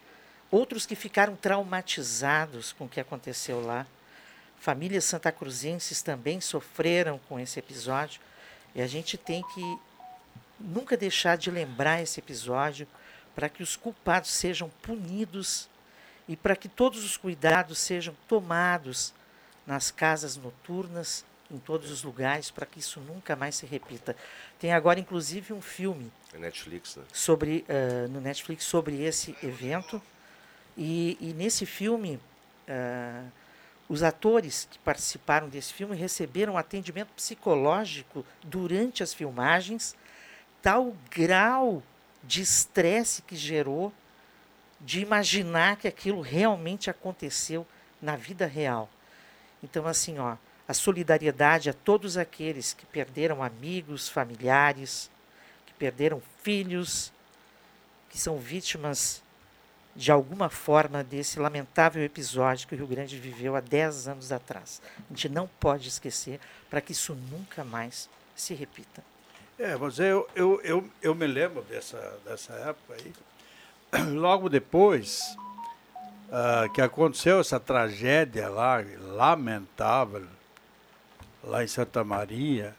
Outros que ficaram traumatizados com o que aconteceu lá. Famílias santacruzenses também sofreram com esse episódio. E a gente tem que nunca deixar de lembrar esse episódio para que os culpados sejam punidos e para que todos os cuidados sejam tomados nas casas noturnas em todos os lugares para que isso nunca mais se repita. Tem agora, inclusive, um filme É Netflix, né? sobre ah, no Netflix sobre esse evento e, e nesse filme ah, os atores que participaram desse filme receberam atendimento psicológico durante as filmagens tal grau de estresse que gerou de imaginar que aquilo realmente aconteceu na vida real então assim ó a solidariedade a todos aqueles que perderam amigos familiares que perderam filhos que são vítimas de alguma forma desse lamentável episódio que o Rio Grande viveu há 10 anos atrás. A gente não pode esquecer para que isso nunca mais se repita. É, mas eu, eu, eu, eu me lembro dessa, dessa época aí. Logo depois ah, que aconteceu essa tragédia lá, lamentável, lá em Santa Maria,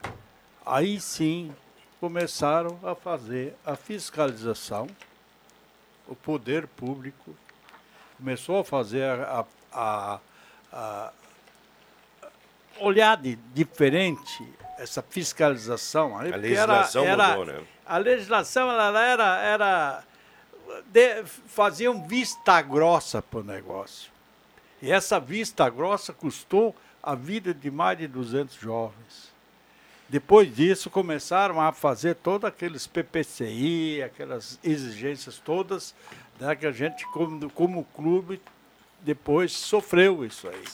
aí sim começaram a fazer a fiscalização, o poder público começou a fazer a, a, a, a olhar de diferente essa fiscalização. aí, A legislação mudou, né? A legislação ela era, era de, faziam vista grossa para o negócio. E essa vista grossa custou a vida de mais de 200 jovens. Depois disso, começaram a fazer todos aqueles PPCI, aquelas exigências todas, né, que a gente, como, como clube, depois sofreu isso aí.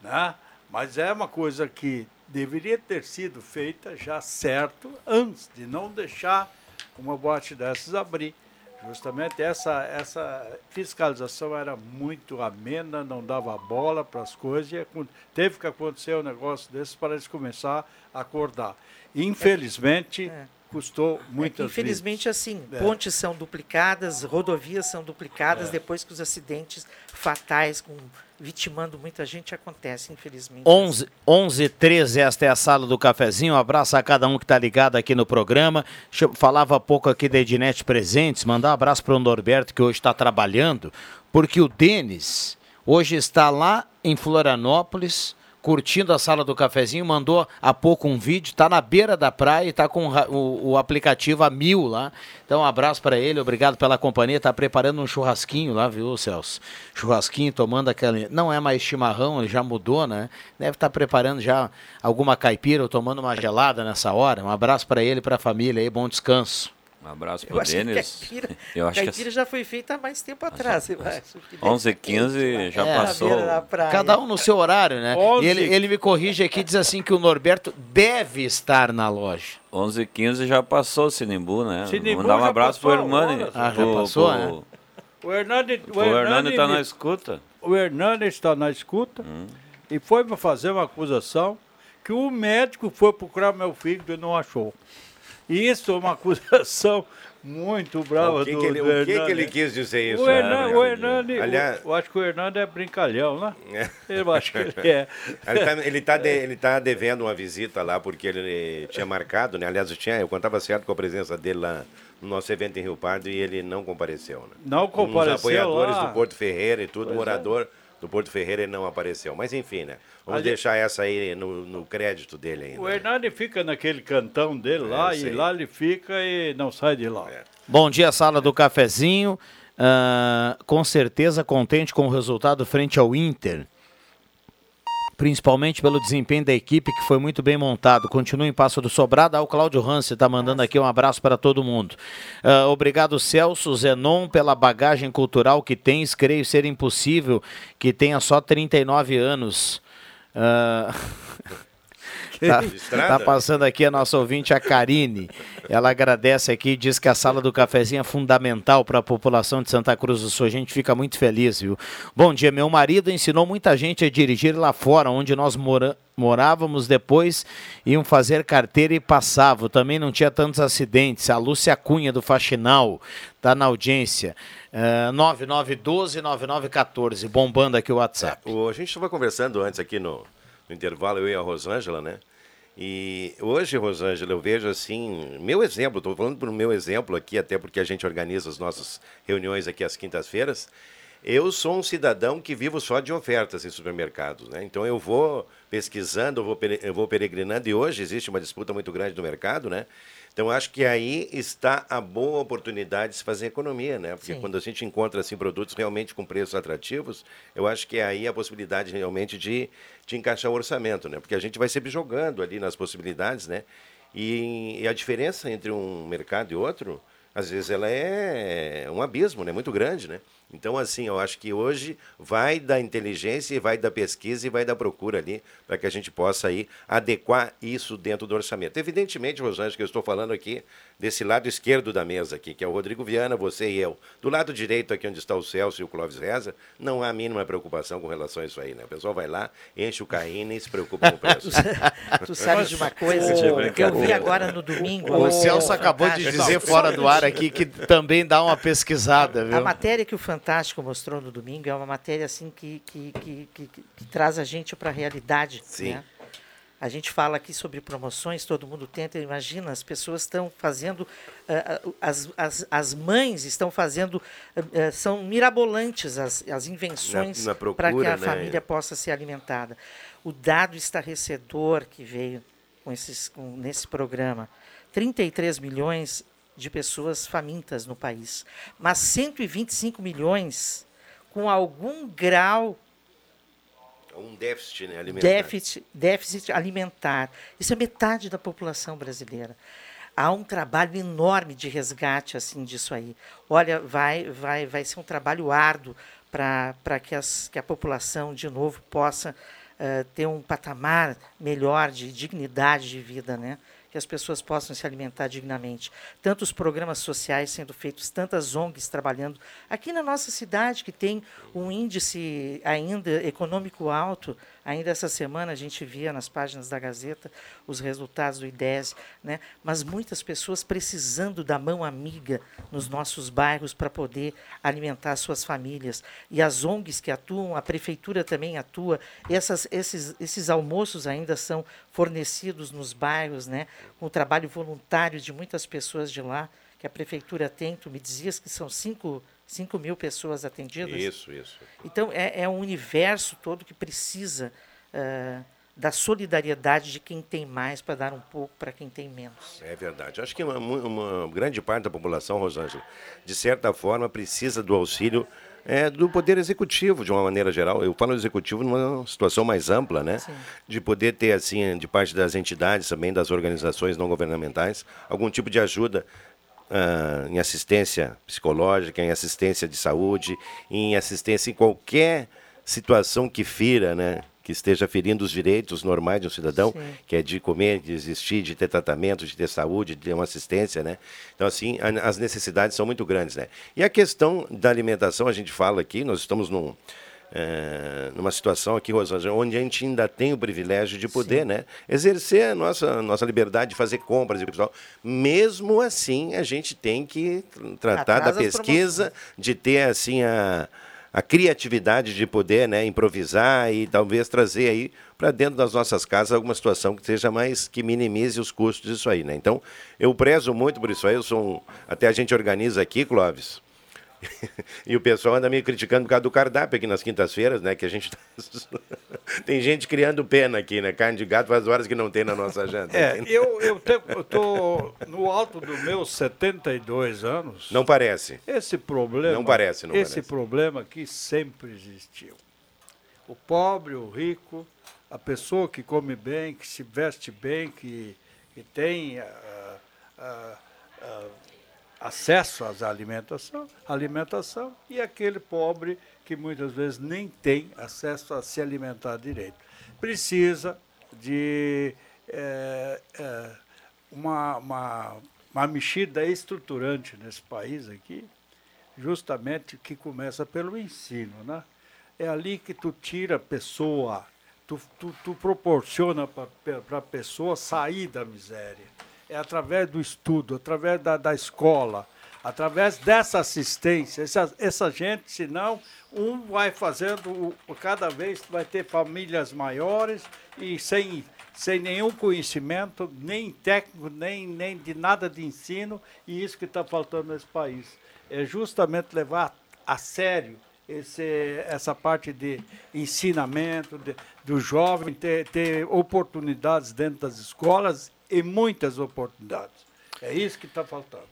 Né? Mas é uma coisa que deveria ter sido feita já certo, antes de não deixar uma boate dessas abrir. Justamente essa, essa fiscalização era muito amena, não dava bola para as coisas, e teve que acontecer um negócio desses para eles começar a acordar. Infelizmente, custou muitas Infelizmente, assim, É. pontes são duplicadas, rodovias são duplicadas É. depois que os acidentes fatais, com, vitimando muita gente, acontecem, infelizmente. 11, 11 13, esta é a sala do cafezinho. Um abraço a cada um que está ligado aqui no programa. Deixa eu- falava há pouco aqui da Ednet Presentes. Mandar um abraço para o Norberto, que hoje está trabalhando, porque o Denis hoje está lá em Florianópolis. Curtindo a sala do cafezinho, mandou há pouco um vídeo, está na beira da praia e está com o o, aplicativo a mil lá. Então, um abraço para ele, obrigado pela companhia. Está preparando um churrasquinho lá, viu, Celso? Churrasquinho, tomando aquele. Não é mais chimarrão, ele já mudou, né? Deve estar preparando já alguma caipira ou tomando uma gelada nessa hora. Um abraço para ele e para a família aí, bom descanso. Um abraço acho que Denis. caipira, Eu acho que caipira já foi feita há mais tempo atrás, eu acho. 11 h 15 já É. passou. Cada um no seu horário, né? Onze. E ele, ele me corrige aqui, diz assim que o Norberto deve estar na loja. 11 h 15 já passou o Sinimbu, né? Sinimbu Mandar um já abraço pro passou Hernani. Ah, já pro- passou, pro- né? O Hernani, O Hernani tá na escuta. O Hernani está na escuta e foi me fazer uma acusação que o médico foi procurar meu filho e não achou. Isso é uma acusação muito brava O que do, que ele- do o que que ele quis dizer isso, O o Hernani Aliás- o- eu acho que o Hernani é brincalhão, né? Eu acho que ele é. Ele tá, ele, tá de- ele tá devendo uma visita lá, porque ele tinha marcado, né? Aliás, eu, tinha, eu contava certo com a presença dele lá no nosso evento em Rio Pardo e ele não compareceu, né? Não compareceu Os apoiadores lá. do Porto Ferreira e tudo, Pois é. Do Porto Ferreira, ele não apareceu. Mas enfim, né? Vamos Ali- deixar essa aí no, no crédito dele ainda. O Hernani fica naquele cantão dele lá É, e sei. lá ele fica e não sai de lá. Bom dia, sala do cafezinho. Ah, com certeza contente com o resultado frente ao Inter. Principalmente pelo desempenho da equipe que foi muito bem montado. Continua em Passo do Sobrado. Ah, o Cláudio Hansi está mandando aqui um abraço para todo mundo. Ah, obrigado, Celso Zenon, pela bagagem cultural que tens. Creio ser impossível que tenha só 39 anos. Ah, Tá, tá passando aqui a nossa ouvinte, a Karine. Ela agradece aqui e diz que a sala do cafezinho é fundamental para a população de Santa Cruz do Sul. A gente fica muito feliz, viu? Bom dia, meu marido ensinou muita gente a dirigir lá fora, onde nós mora morávamos depois, iam fazer carteira e passavam. Também não tinha tantos acidentes. A Lúcia Cunha do Faxinal tá na audiência. Uh, 9912-9914, bombando aqui o WhatsApp. O- a gente estava conversando antes aqui no, no intervalo, eu e a Rosângela, né? E hoje, Rosângela, eu vejo assim, meu exemplo, estou falando para o meu exemplo aqui, até porque a gente organiza as nossas reuniões aqui às quintas-feiras. Eu sou um cidadão que vivo só de ofertas em supermercados, né? Então eu vou pesquisando, eu vou, eu vou peregrinando e hoje existe uma disputa muito grande no mercado, né? Então acho que aí está a boa oportunidade de se fazer economia, né? Porque Sim. quando a gente encontra assim produtos realmente com preços atrativos, eu acho que é aí a possibilidade realmente de, de encaixar o orçamento, né? Porque a gente vai sempre jogando ali nas possibilidades, né? E, e a diferença entre um mercado e outro, às vezes ela é um abismo, né? Muito grande, né? Então, assim, eu acho que hoje vai da inteligência, e vai da pesquisa e vai da procura ali, para que a gente possa aí adequar isso dentro do orçamento. Evidentemente, Rosângela, que eu estou falando aqui desse lado esquerdo da mesa aqui, que é o Rodrigo Viana, você e eu. Do lado direito, aqui onde está o Celso e o Clóvis Reza, não há a mínima preocupação com relação a isso aí, né? O pessoal vai lá, enche o carrinho e se preocupa com o preço. Tu sabe de uma coisa Ô, que eu vi agora no domingo? O a Celso matéria acabou de dizer fora do ar aqui que também dá uma pesquisada, A viu? matéria que o Fantástico mostrou no domingo é uma matéria assim que, que, que, que- que- traz a gente para a realidade. Sim. né? A gente fala aqui sobre promoções, todo mundo tenta, imagina, as pessoas estão fazendo, ah, as, as, as mães estão fazendo, ah, são mirabolantes as, as invenções para que a né? família possa ser alimentada. O dado estarrecedor que veio com esses, com- nesse programa, 33 milhões de pessoas famintas no país, mas 125 milhões com algum grau Um déficit né, alimentar. déficit, déficit alimentar. Isso é metade da população brasileira. Há um trabalho enorme de resgate assim disso aí. Olha, vai, vai, vai ser um trabalho árduo para que, as- que a população, de novo, possa eh, ter um patamar melhor de dignidade de vida, né? Que as pessoas possam se alimentar dignamente. Tantos programas sociais sendo feitos, tantas ONGs trabalhando. Aqui na nossa cidade, que tem um índice ainda econômico alto, ainda essa semana a gente via nas páginas da Gazeta os resultados do IDES, né? mas muitas pessoas precisando da mão amiga nos nossos bairros para poder alimentar suas famílias. E as ONGs que atuam, a prefeitura também atua, essas, esses, esses almoços ainda são fornecidos nos bairros, né? com o trabalho voluntário de muitas pessoas de lá, que a prefeitura tem. Tu me dizias que são 5 mil pessoas atendidas? Isso, isso. Então, é, é um universo todo que precisa ah, da solidariedade de quem tem mais para dar um pouco para quem tem menos. É verdade. Acho que uma, uma grande parte da população, Rosângela, de certa forma, precisa do auxílio é, do Poder Executivo, de uma maneira geral. Eu falo executivo numa situação mais ampla, né? De poder ter, assim, de parte das entidades, também das organizações não governamentais, algum tipo de ajuda ah, em assistência psicológica, em assistência de saúde, em assistência em qualquer situação que fira, né? Que esteja ferindo os direitos normais de um cidadão, Sim. que é de comer, de existir, de ter tratamento, de ter saúde, de ter uma assistência, né? Então, assim, a- as necessidades são muito grandes, né? E a questão da alimentação, a gente fala aqui, nós estamos num, eh, numa situação aqui, Rosângela, onde a gente ainda tem o privilégio de poder, né? Exercer a nossa, nossa liberdade de fazer compras e pessoal. Mesmo assim, a gente tem que tr- tratar Atrás da pesquisa, de ter, assim, a a criatividade de poder né, improvisar e talvez trazer aí para dentro das nossas casas alguma situação que seja mais que minimize os custos disso aí, né? Então, eu prezo muito por isso aí, eu sou um, até a gente organiza aqui, Clóvis. e o pessoal anda me criticando por causa do cardápio aqui nas quintas-feiras, né? Que a gente tá... tem gente criando pena aqui, né? Carne de gato faz horas que não tem na nossa agenda. É, eu eu tô no alto dos meus 72 anos. Não parece. Esse problema. Não parece, não Esse parece. problema aqui sempre existiu. O pobre, o rico, a pessoa que come bem, que se veste bem, que, que tem ah, ah, ah, acesso às alimentação, alimentação, e aquele pobre que muitas vezes nem tem acesso a se alimentar direito. Precisa de eh, eh, uma, uma, uma mexida estruturante nesse país aqui, justamente que começa pelo ensino, né? É ali que tu tira a pessoa, tu, tu, tu proporciona para a pessoa sair da miséria. É através do estudo, através da, da escola, através dessa assistência. Essa, essa gente, senão, um vai fazendo, cada vez vai ter famílias maiores e sem, sem nenhum conhecimento, nem técnico, nem, nem de nada de ensino, e isso que está faltando nesse país. É justamente levar a sério esse, essa parte de ensinamento, de, do jovem ter, ter oportunidades dentro das escolas e muitas oportunidades. É isso que está faltando.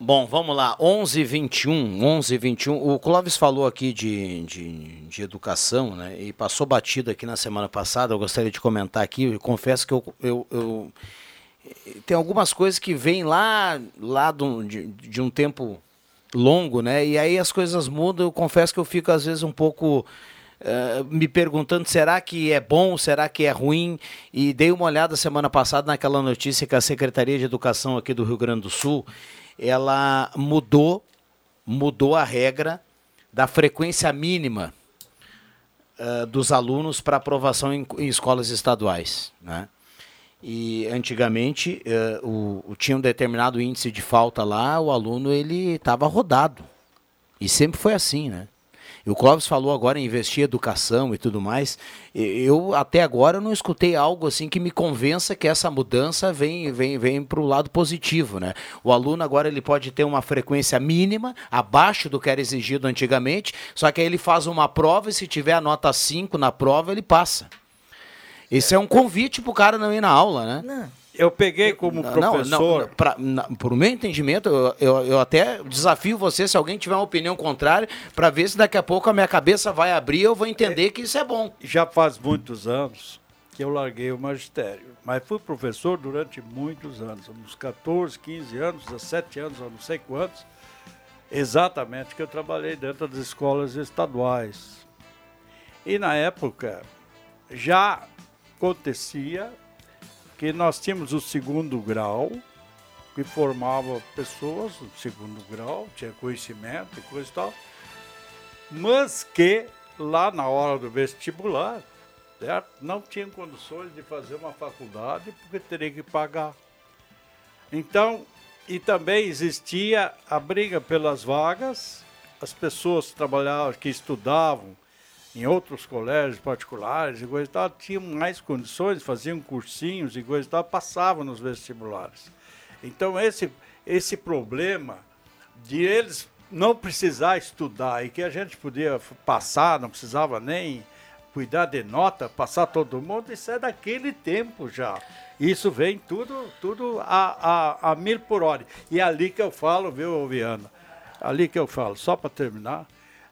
Bom, vamos lá, 11 21 11 21 O Clóvis falou aqui de, de, de, educação, né? E passou batido aqui na semana passada. Eu gostaria de comentar aqui. Eu confesso que eu, eu, eu tem algumas coisas que vêm lá, lá de, de um tempo longo, né? E aí as coisas mudam. Eu confesso que eu fico às vezes um pouco Uh, me perguntando será que é bom, será que é ruim, e dei uma olhada semana passada naquela notícia que a Secretaria de Educação aqui do Rio Grande do Sul ela mudou, mudou a regra da frequência mínima uh, dos alunos para aprovação em, em, escolas estaduais. Né? E antigamente uh, o, o, tinha um determinado índice de falta lá, o aluno ele estava rodado. E sempre foi assim, né? E o Clóvis falou agora em investir em educação e tudo mais. Eu até agora não escutei algo assim que me convença que essa mudança vem, vem, vem para o lado positivo, né? O aluno agora ele pode ter uma frequência mínima, abaixo do que era exigido antigamente, só que aí ele faz uma prova e se tiver a nota 5 na prova, ele passa. Esse é um convite para o cara não ir na aula, né? Não. Eu peguei como não, professor. Não, pra, na, por meu entendimento, eu, eu, eu, até desafio você, se alguém tiver uma opinião contrária, para ver se daqui a pouco a minha cabeça vai abrir eu vou entender é, que isso é bom. Já faz muitos anos que eu larguei o magistério, mas fui professor durante muitos anos, uns 14, 15 anos, 17 anos, eu não sei quantos, exatamente que eu trabalhei dentro das escolas estaduais. E na época já acontecia que nós tínhamos o segundo grau, que formava pessoas no segundo grau, tinha conhecimento e coisa e tal, mas que lá na hora do vestibular, certo? não tinham condições de fazer uma faculdade porque teria que pagar. Então, e também existia a briga pelas vagas, as pessoas que trabalhavam, que estudavam em outros colégios particulares e coisa e tal, tinham mais condições, faziam cursinhos e coisa e tal, passavam nos vestibulares. Então, esse, esse problema de eles não precisar estudar e que a gente podia passar, não precisava nem cuidar de nota, passar todo mundo, isso é daquele tempo já. Isso vem tudo, tudo a, a, a mil por hora. E é ali que eu falo, viu, Viana? Ali que eu falo, só para terminar,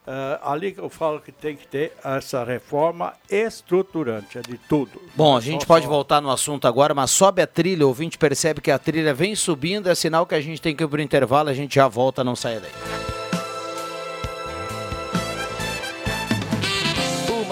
Uh, ali que eu falo que tem que ter essa reforma estruturante, é de tudo. Bom, a gente pode voltar no assunto agora, mas sobe a trilha, o ouvinte percebe que a trilha vem subindo, é sinal que a gente tem que ir para o intervalo, a gente já volta, não saia daí.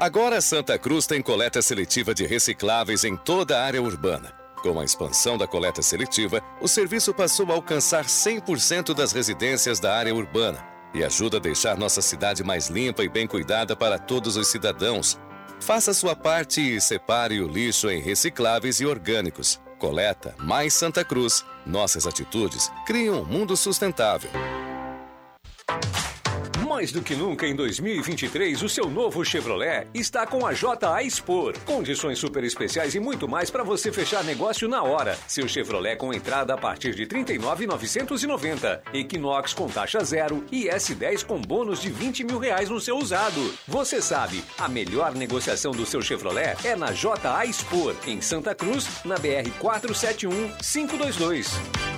Agora Santa Cruz tem coleta seletiva de recicláveis em toda a área urbana. Com a expansão da coleta seletiva, o serviço passou a alcançar 100% das residências da área urbana e ajuda a deixar nossa cidade mais limpa e bem cuidada para todos os cidadãos. Faça sua parte e separe o lixo em recicláveis e orgânicos. Coleta mais Santa Cruz. Nossas atitudes criam um mundo sustentável. Mais do que nunca em 2023, o seu novo Chevrolet está com a JA Expor. Condições super especiais e muito mais para você fechar negócio na hora. Seu Chevrolet com entrada a partir de R$ 39,990. Equinox com taxa zero e S10 com bônus de 20 mil reais no seu usado. Você sabe, a melhor negociação do seu Chevrolet é na JA Expor, em Santa Cruz, na BR 471 522.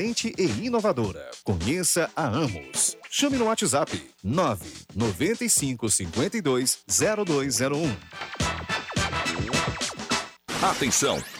e inovadora. Conheça a Amos. Chame no WhatsApp 995 52 0201. Atenção!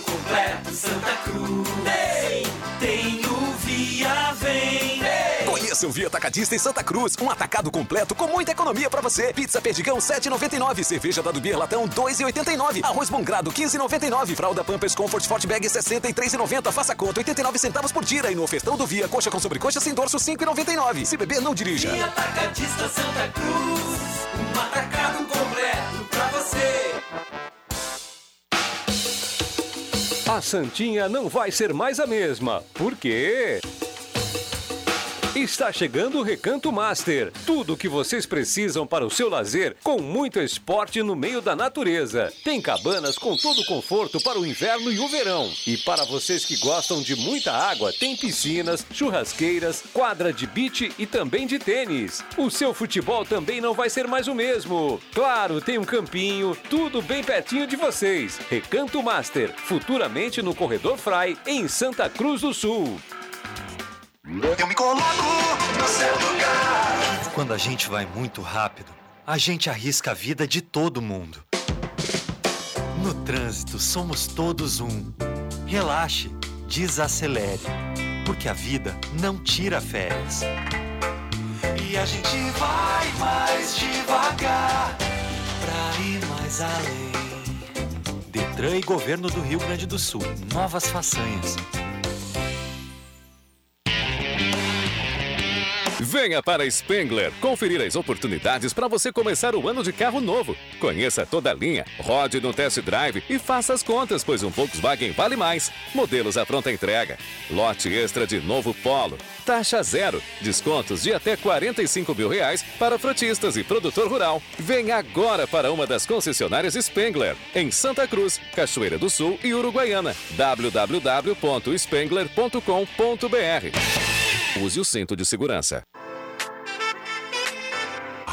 Completo Santa Cruz. Ei, tem o Via Vem. Conheça o Via Atacadista em Santa Cruz. Um atacado completo com muita economia pra você. Pizza Perdigão 7,99. Cerveja da Dubir Latão 2,89. Arroz Bom Grado 15,99. Fralda Pampers Comfort Sport Bag 63,90. Faça conta 89 centavos por tira. E no ofertão do Via Coxa com sobrecoxa sem dorso 5,99. Se beber, não dirija. Via Atacadista Santa Cruz. Um atacado completo pra você. A Santinha não vai ser mais a mesma. Por quê? Está chegando o Recanto Master. Tudo o que vocês precisam para o seu lazer, com muito esporte no meio da natureza. Tem cabanas com todo o conforto para o inverno e o verão. E para vocês que gostam de muita água, tem piscinas, churrasqueiras, quadra de beach e também de tênis. O seu futebol também não vai ser mais o mesmo. Claro, tem um campinho, tudo bem pertinho de vocês. Recanto Master, futuramente no Corredor Fry, em Santa Cruz do Sul. Eu me coloco no seu lugar. Quando a gente vai muito rápido, a gente arrisca a vida de todo mundo. No trânsito, somos todos um. Relaxe, desacelere, porque a vida não tira férias. E a gente vai mais devagar pra ir mais além. Detran e Governo do Rio Grande do Sul. Novas façanhas. Venha para a Spengler conferir as oportunidades para você começar o ano de carro novo. Conheça toda a linha, rode no test drive e faça as contas, pois um Volkswagen vale mais. Modelos à pronta entrega. Lote extra de novo Polo. Taxa zero. Descontos de até 45 mil reais para frotistas e produtor rural. Venha agora para uma das concessionárias Spengler, em Santa Cruz, Cachoeira do Sul e Uruguaiana. www.spengler.com.br Use o cinto de segurança.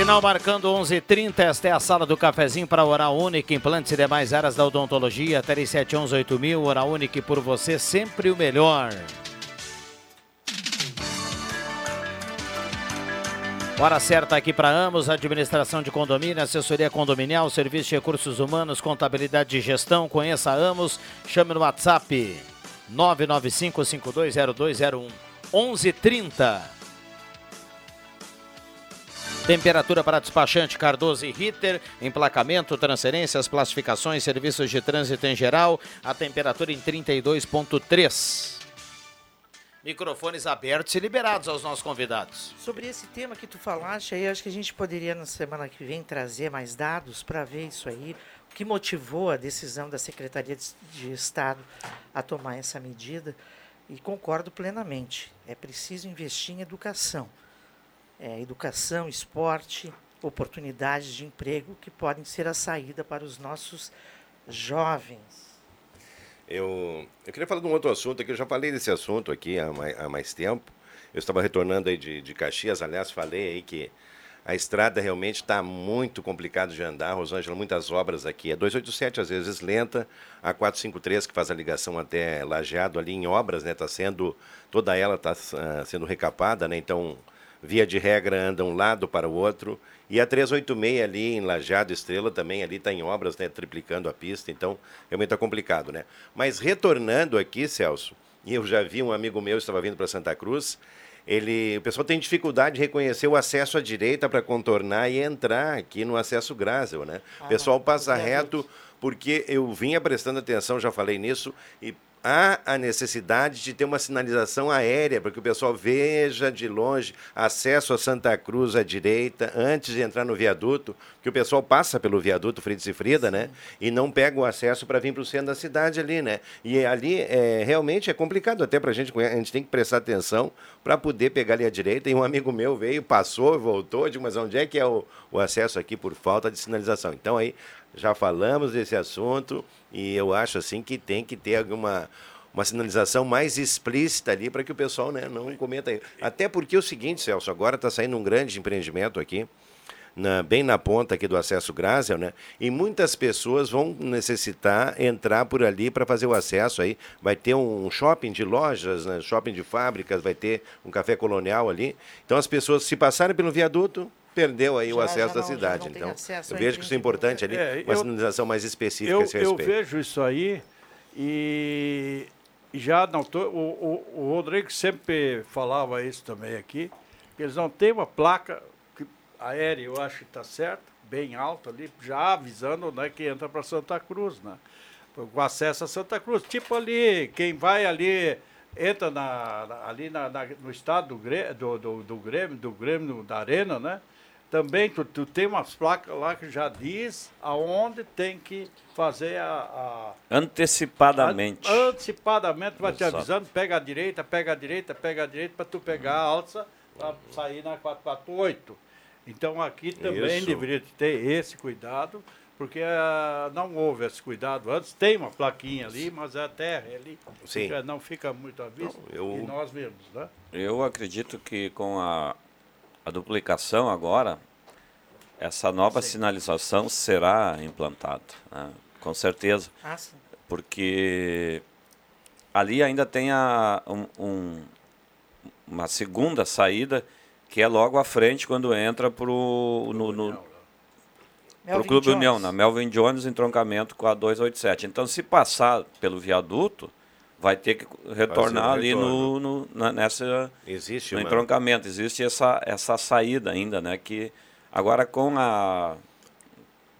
Sinal marcando 11h30, esta é a sala do cafezinho para Oral Única, implantes e demais áreas da odontologia, 37118000, Oral Única por você, sempre o melhor. Hora certa aqui para Amos, administração de condomínio, assessoria condominial, serviço de recursos humanos, contabilidade e gestão. Conheça Amos, chame no WhatsApp 995-520201 1130. Temperatura para despachante Cardoso e Ritter, emplacamento, transferências, classificações, serviços de trânsito em geral, a temperatura em 32.3. Microfones abertos e liberados aos nossos convidados. Sobre esse tema que tu falaste aí, acho que a gente poderia na semana que vem trazer mais dados para ver isso aí, que motivou a decisão da Secretaria de Estado a tomar essa medida e concordo plenamente. É preciso investir em educação. É, educação, esporte, oportunidades de emprego que podem ser a saída para os nossos jovens. Eu, eu queria falar de um outro assunto aqui, eu já falei desse assunto aqui há mais, há mais tempo. Eu estava retornando aí de, de Caxias, aliás, falei aí que a estrada realmente está muito complicado de andar, Rosângela, muitas obras aqui. É 287, às vezes lenta, a 453 que faz a ligação até Lajeado ali em obras, né? Está sendo, toda ela está uh, sendo recapada, né? Então, via de regra anda um lado para o outro. E a 386 ali em Lajeado Estrela também ali está em obras, né? Triplicando a pista, então realmente está complicado, né? Mas retornando aqui, Celso, e eu já vi um amigo meu estava vindo para Santa Cruz, ele, o pessoal tem dificuldade de reconhecer o acesso à direita para contornar e entrar aqui no acesso Grásel, né? O pessoal passa reto porque eu vinha prestando atenção, já falei nisso, e há a necessidade de ter uma sinalização aérea para que o pessoal veja de longe acesso a Santa Cruz à direita antes de entrar no viaduto, que o pessoal passa pelo viaduto Fritz e Frida, né? E não pega o acesso para vir para o centro da cidade ali, né? E ali é, realmente é complicado até para a gente, a gente tem que prestar atenção para poder pegar ali à direita. E um amigo meu veio, passou, voltou, digo, mas onde é que é o, o acesso aqui por falta de sinalização? Então aí já falamos desse assunto e eu acho assim que tem que ter alguma uma sinalização mais explícita ali para que o pessoal né, não cometa isso. Até porque é o seguinte, Celso, agora está saindo um grande empreendimento aqui, na, bem na ponta aqui do acesso Grásel, né? E muitas pessoas vão necessitar entrar por ali para fazer o acesso aí. Vai ter um shopping de lojas, né? shopping de fábricas, vai ter um café colonial ali. Então as pessoas, se passarem pelo viaduto, perdeu aí já, o acesso da cidade. então, eu vejo que isso é importante ali, é, uma eu, sinalização mais específica eu, a esse respeito. Eu vejo isso aí e já não tô, o, o, o Rodrigo sempre falava isso também aqui, que eles não têm uma placa aérea, eu acho que está certo, bem alta ali, já avisando né, que entra para Santa Cruz, né? Com acesso a Santa Cruz. Tipo ali, quem vai ali entra na, ali na, na, no estado do, do, do, do Grêmio, do Grêmio da Arena, né? Também tu, tu tem umas placas lá que já diz aonde tem que fazer a. a Antecipadamente. A, antecipadamente vai te avisando, pega a direita, pega a direita, pega a direita, para tu pegar a alça para sair na 448. Então aqui também Isso. deveria ter esse cuidado, porque uh, não houve esse cuidado antes. Tem uma plaquinha ali, mas é a terra ali. Sim. Fica, não fica muito à vista. Não, eu, e nós vemos, né? Eu acredito que com a a duplicação agora, essa nova sim. sinalização será implantada, né? com certeza. Ah, porque ali ainda tem a, um, um, uma segunda saída que é logo à frente quando entra para o no, no, pro Clube Jones. União, na Melvin Jones, entroncamento com a 287. Então, se passar pelo viaduto, vai ter que retornar ali no, no na, nessa existe no entroncamento. Existe essa essa saída ainda né? Que agora com a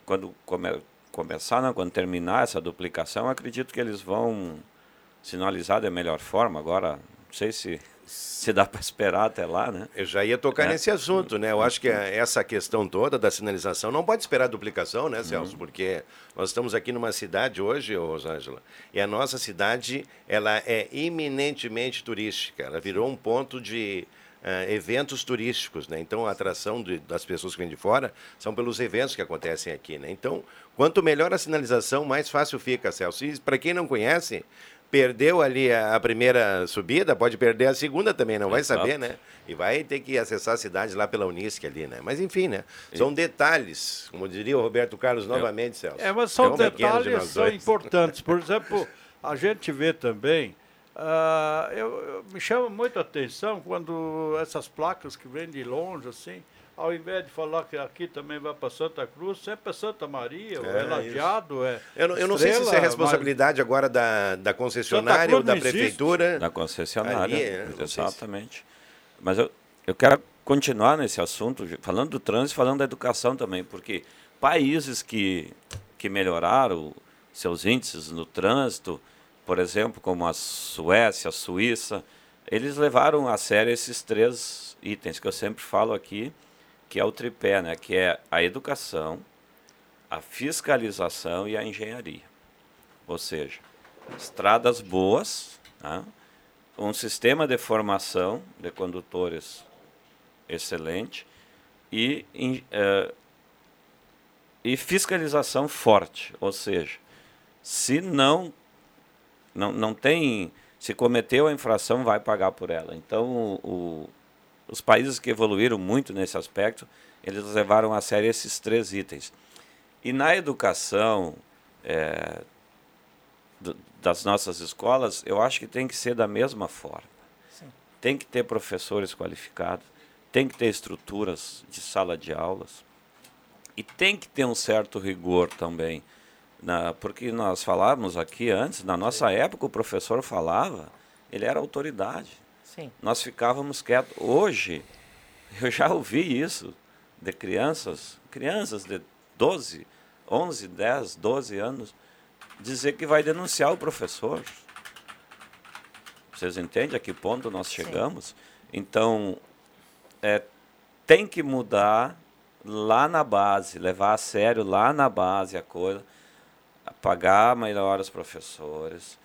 quando come, começar né, quando terminar essa duplicação acredito que eles vão sinalizar da melhor forma agora. Não sei se se dá para esperar até lá, né? Eu já ia tocar é. nesse assunto, né? Eu acho que essa questão toda da sinalização não pode esperar duplicação, né, Celso? Uhum. Porque nós estamos aqui numa cidade hoje, Rosângela, e a nossa cidade ela é eminentemente turística. Ela virou um ponto de Uh, eventos turísticos, né? Então a atração de, das pessoas que vêm de fora são pelos eventos que acontecem aqui, né? Então, quanto melhor a sinalização, mais fácil fica, Celso. E para quem não conhece, perdeu ali a, primeira subida, pode perder a segunda também, não vai saber, né? E vai ter que acessar a cidade lá pela Unisc ali, né? Mas enfim, né? São detalhes, como diria o Roberto Carlos novamente, Celso. É, mas são detalhes são importantes. Por exemplo, a gente vê também, uh, eu, eu, me chama muito a atenção quando essas placas que vêm de longe, assim, ao invés de falar que aqui também vai para Santa Cruz, sempre é Santa Maria, é, é Lajeado, é. Eu não, eu não sei se isso é responsabilidade mas... agora da, da concessionária ou da prefeitura. Da concessionária, Ali, é, exatamente. Mas eu, eu quero continuar nesse assunto, falando do trânsito, falando da educação também, porque países que, que melhoraram seus índices no trânsito, por exemplo, como a Suécia, a Suíça, eles levaram a sério esses três itens que eu sempre falo aqui, que é o tripé, né? que é a educação, a fiscalização e a engenharia. Ou seja, estradas boas, né? um sistema de formação de condutores excelente e, eh, e fiscalização forte. Ou seja, se não, não, não tem. Se cometeu a infração, vai pagar por ela. Então, o- os países que evoluíram muito nesse aspecto, eles levaram a sério esses três itens. E na educação do- das nossas escolas, eu acho que tem que ser da mesma forma. Tem que ter professores qualificados, tem que ter estruturas de sala de aulas e tem que ter um certo rigor também. Na, porque nós falávamos aqui antes, na nossa época o professor falava, ele era autoridade. Sim. Nós ficávamos quietos. Hoje, eu já ouvi isso de crianças, crianças de 12, 11, 10, 12 anos, dizer que vai denunciar o professor. Vocês entendem a que ponto nós chegamos? Então, é, tem que mudar lá na base, levar a sério lá na base a coisa, pagar melhor os professores,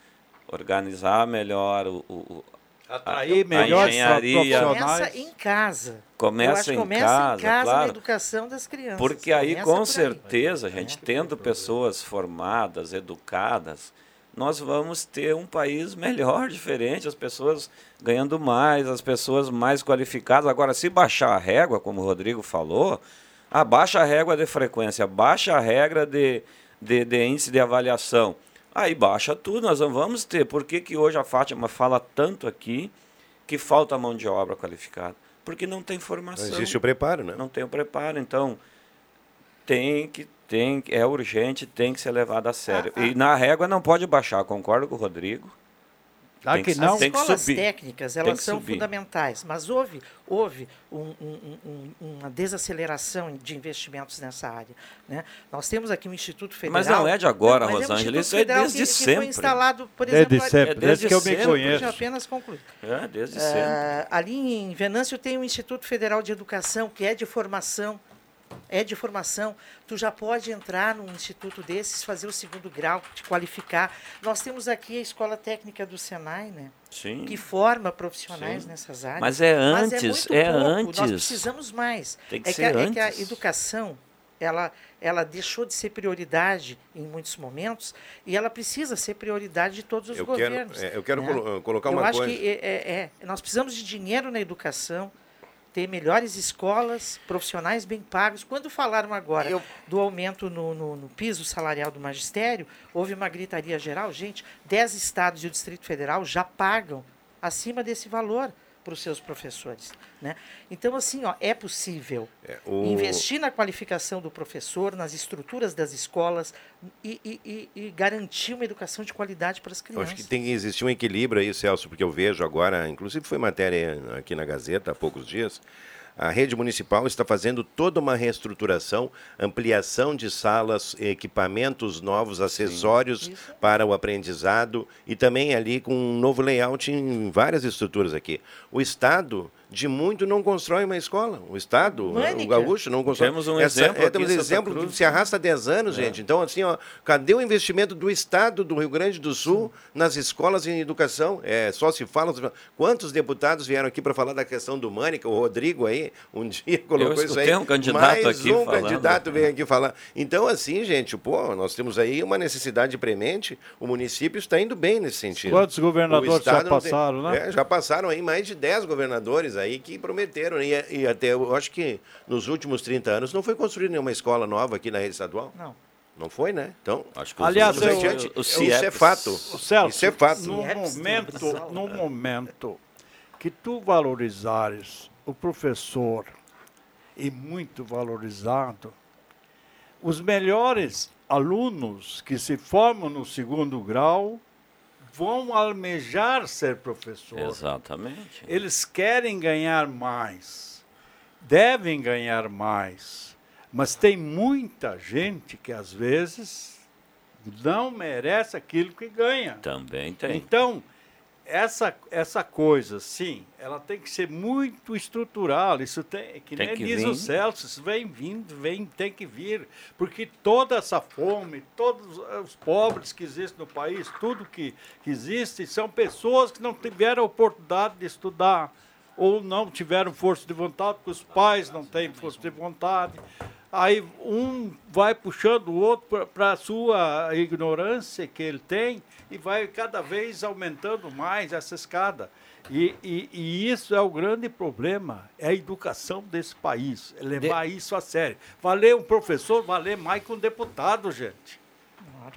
organizar melhor o- o- Atrair a, melhores a engenharia. Começa em casa. Começa em começa casa, em casa claro. na educação das crianças. Porque aí, Começa com por aí. certeza, a gente tendo pessoas formadas, educadas, nós vamos ter um país melhor, diferente, as pessoas ganhando mais, as pessoas mais qualificadas. Agora, se baixar a régua, como o Rodrigo falou, abaixa a régua de frequência, baixa a regra de, de, de índice de avaliação. Aí baixa tudo, nós não vamos ter. Por que, que hoje a Fátima fala tanto aqui que falta mão de obra qualificada? Porque não tem formação. Não existe o preparo, né? Não tem o preparo. Então, tem que, tem, que- é urgente, tem que ser levado a sério. Ah, E na régua não pode baixar, concordo com o Rodrigo. Ah, tem que que, não? As tem que escolas subir. técnicas, elas que são subir. fundamentais, mas houve, houve um- um- um- uma desaceleração de investimentos nessa área. Né? Nós temos aqui um Instituto Federal... Mas não é de agora, é um Rosângela, Instituto isso é desde que, que sempre. foi instalado, por Desde exemplo... sempre, É desde que eu me conheço. Deixa eu apenas concluir. É, desde Ah, sempre. ali em Venâncio tem o Instituto Federal de Educação, que é de formação. É de formação. Tu já pode entrar num instituto desses, fazer o segundo grau, te qualificar. Nós temos aqui a Escola Técnica do Senai, né? Sim. Que forma profissionais Sim. nessas áreas. Mas é antes, muito é pouco. antes. Nós precisamos mais. Tem que é, ser que a, é que a antes. educação ela, ela deixou de ser prioridade em muitos momentos e ela precisa ser prioridade de todos os Eu quero- governos. é, eu quero né? colo- colocar eu uma acho coisa. Que é, é- é, nós precisamos de dinheiro na educação, ter melhores escolas, profissionais bem pagos. Quando falaram agora do aumento no, no- no piso salarial do magistério, houve uma gritaria geral. Gente, 10 estados e o Distrito Federal já pagam acima desse valor para os seus professores. Né? Então, assim, ó, é possível o- investir na qualificação do professor, nas estruturas das escolas e, e- e- garantir uma educação de qualidade para as Eu crianças. acho que tem que existir um equilíbrio aí, Celso, porque eu vejo agora, inclusive foi matéria aqui na Gazeta há poucos dias, a rede municipal está fazendo toda uma reestruturação, ampliação de salas, equipamentos novos, acessórios para o aprendizado e também ali com um novo layout em várias estruturas aqui. O Estado de muito não constrói uma escola. O Estado, Mânica. o gaúcho não constrói. Temos um Essa- exemplo é, temos exemplo Cruz. que se arrasta há 10 anos, É. gente. Então, assim, ó, cadê o investimento do Estado do Rio Grande do Sul nas escolas e em educação? É, só se fala. Quantos deputados vieram aqui para falar da questão do Mânica? O Rodrigo aí, um dia colocou isso escutei aí. um candidato Mais aqui um falando. candidato veio aqui falar. Então, assim, gente, pô, nós temos aí uma necessidade premente. O município está indo bem nesse sentido. Quantos governadores já não tem- passaram, né? É, já passaram aí mais de 10 governadores aí que prometeram. E, e até, eu acho que nos últimos 30 anos não foi construída nenhuma escola nova aqui na rede estadual. Não. Não foi, né? Então, Acho os Aliás, eu- sete- o isso é CIEPS fato. O Celso, Isso é fato. No momento, no momento que tu valorizares o professor e muito valorizado, os melhores alunos que se formam no segundo grau vão almejar ser professor. Exatamente. Eles querem ganhar mais, devem ganhar mais, mas tem muita gente que às vezes não merece aquilo que ganha. Também tem. Então, essa, essa coisa, sim, ela tem que ser muito estrutural. Isso tem, que Tem nem que diz vir. o Celso, isso vem vindo, vem, tem que vir. Porque toda essa fome, todos os pobres que existem no país, tudo que, que existe, são pessoas que não tiveram a oportunidade de estudar ou não tiveram força de vontade, porque os pais não têm força de vontade. Aí um vai puxando o outro para a sua ignorância que ele tem e vai cada vez aumentando mais essa escada. E, e- e isso é o grande problema, é a educação desse país, é levar isso a sério. Valer um professor, valer mais que um deputado, gente.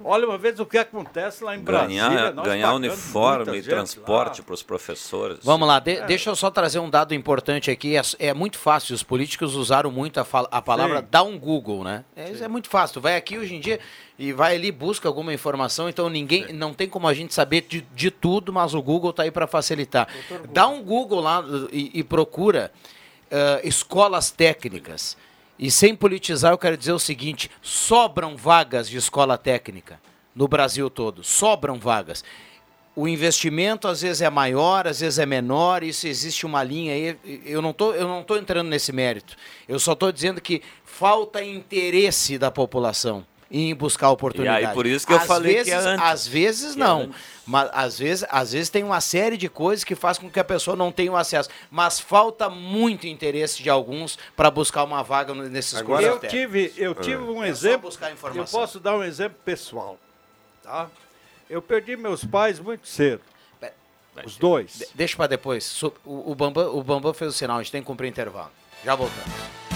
Olha uma vez o que acontece lá em Brasília. Ganhar, nós ganhar uniforme e transporte para os professores. Vamos lá, de- É. deixa eu só trazer um dado importante aqui. É, é muito fácil, os políticos usaram muito a, a palavra Sim. dá um Google, né? É, isso é muito fácil. Tu vai aqui hoje em dia e vai ali, busca alguma informação, então ninguém não tem como a gente saber de, de tudo, mas o Google tá aí para facilitar. Dá um Google lá e, e procura ah, escolas técnicas. E sem politizar, eu quero dizer o seguinte: sobram vagas de escola técnica no Brasil todo. Sobram vagas o investimento às vezes é maior, às vezes é menor, isso existe uma linha aí. Eu não tô, eu não tô entrando nesse mérito. Eu só estou dizendo que falta interesse da população em buscar oportunidade. E aí, por isso que eu Às falei que vezes, é antes. Às vezes Que é não. antes. Mas às vezes, às vezes tem uma série de coisas que faz com que a pessoa não tenha o acesso. Mas falta muito interesse de alguns para buscar uma vaga no- nesses cursos eu tive, eu tive um É exemplo. buscar Eu posso dar um exemplo pessoal. Tá? Eu perdi meus pais muito cedo. Os dois. De- deixa para depois. O, o, Bambam, o Bambam fez o sinal, a gente tem que cumprir intervalo. Já voltamos.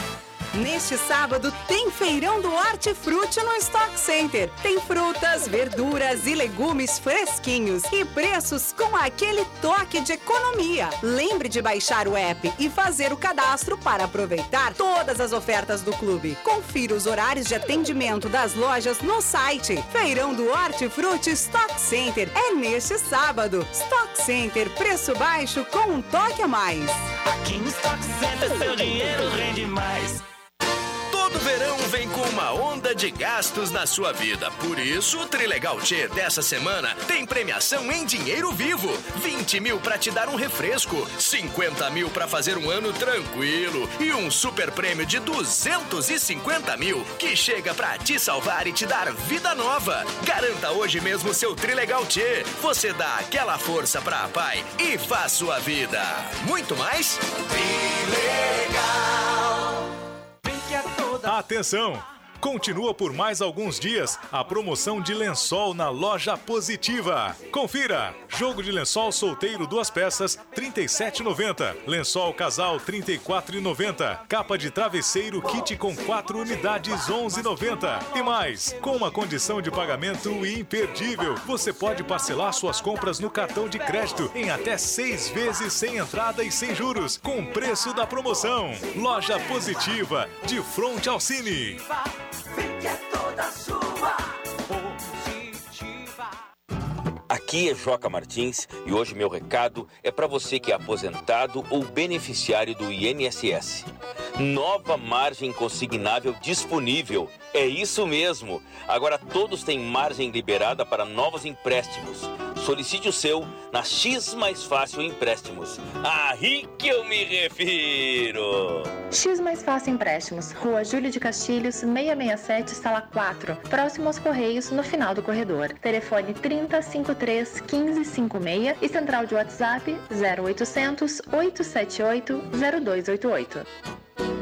Neste sábado tem feirão do Hortifruti no Stock Center. Tem frutas, verduras e legumes fresquinhos e preços com aquele toque de economia. Lembre de baixar o app e fazer o cadastro para aproveitar todas as ofertas do clube. Confira os horários de atendimento das lojas no site. Feirão do Hortifruti Stock Center é neste sábado. Stock Center, preço baixo com um toque a mais. Aqui no Stock Center seu dinheiro rende mais. Todo verão vem com uma onda de gastos na sua vida. Por isso, o Trilegal T dessa semana tem premiação em dinheiro vivo. 20 mil pra te dar um refresco, 50 mil pra fazer um ano tranquilo e um super prêmio de 250 mil que chega pra te salvar e te dar vida nova. Garanta hoje mesmo seu Trilegal T. Você dá aquela força pra pai e faz sua vida. Muito mais? Atenção! Continua por mais alguns dias a promoção de lençol na loja Positiva. Confira! Jogo de lençol solteiro duas peças, R$ 37,90. Lençol casal, R$ 34,90. Capa de travesseiro kit com quatro unidades, R$ 11,90. E mais, com uma condição de pagamento imperdível, você pode parcelar suas compras no cartão de crédito em até seis vezes sem entrada e sem juros, com preço da promoção. Loja Positiva, de frente ao Cine. Finché è tutta sua. Aqui é Joca Martins e hoje meu recado é para você que é aposentado ou beneficiário do INSS. Nova margem consignável disponível. É isso mesmo. Agora todos têm margem liberada para novos empréstimos. Solicite o seu na X Mais Fácil Empréstimos. Aí que eu me refiro. X Mais Fácil Empréstimos, Rua Júlio de Castilhos, 667, sala 4, próximo aos Correios, no final do corredor. Telefone 3053 1556 e central de WhatsApp 0800 878 0288.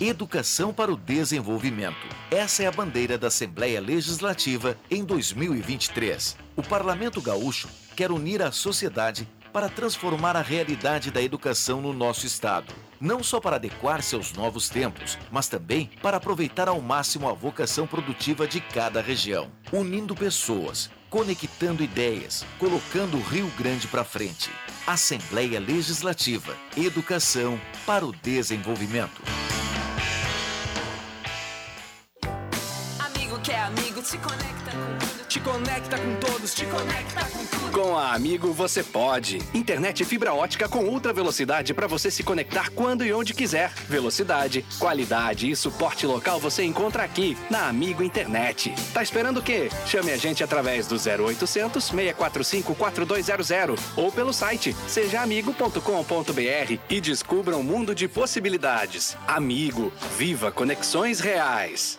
Educação para o Desenvolvimento. Essa é a bandeira da Assembleia Legislativa em 2023. O Parlamento Gaúcho quer unir a sociedade para transformar a realidade da educação no nosso estado. Não só para adequar-se aos novos tempos, mas também para aproveitar ao máximo a vocação produtiva de cada região, unindo pessoas, conectando ideias, colocando o Rio Grande para frente. Assembleia Legislativa. Educação para o desenvolvimento. Que é amigo, te conecta com Te conecta com todos, te conecta com tudo. Com a Amigo você pode. Internet fibra ótica com ultra velocidade para você se conectar quando e onde quiser. Velocidade, qualidade e suporte local você encontra aqui na Amigo Internet. Tá esperando o quê? Chame a gente através do 0800 645 4200 ou pelo site sejaamigo.com.br e descubra um mundo de possibilidades. Amigo, viva conexões reais.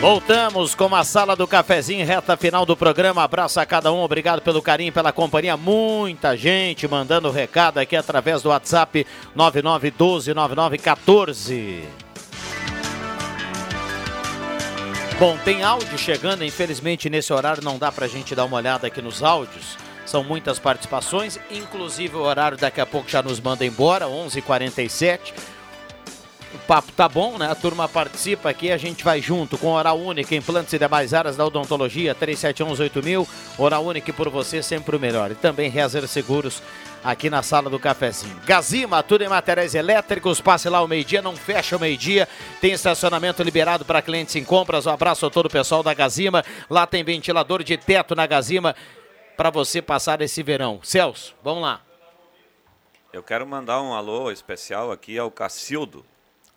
Voltamos com a sala do cafezinho, reta final do programa. Abraço a cada um, obrigado pelo carinho, pela companhia. Muita gente mandando recado aqui através do WhatsApp 99129914. Bom, tem áudio chegando, infelizmente nesse horário não dá pra gente dar uma olhada aqui nos áudios. São muitas participações, inclusive o horário daqui a pouco já nos manda embora, 11h47. O papo tá bom, né? A turma participa aqui, a gente vai junto com Oral Única, implantes e demais áreas da odontologia, 37118000. Oral Única por você sempre o melhor. E também Rezer Seguros aqui na sala do cafezinho. Gazima, tudo em materiais elétricos, passe lá ao meio-dia, não fecha o meio-dia. Tem estacionamento liberado para clientes em compras. Um abraço a todo o pessoal da Gazima. Lá tem ventilador de teto na Gazima para você passar esse verão. Celso, vamos lá. Eu quero mandar um alô especial aqui ao Cacildo,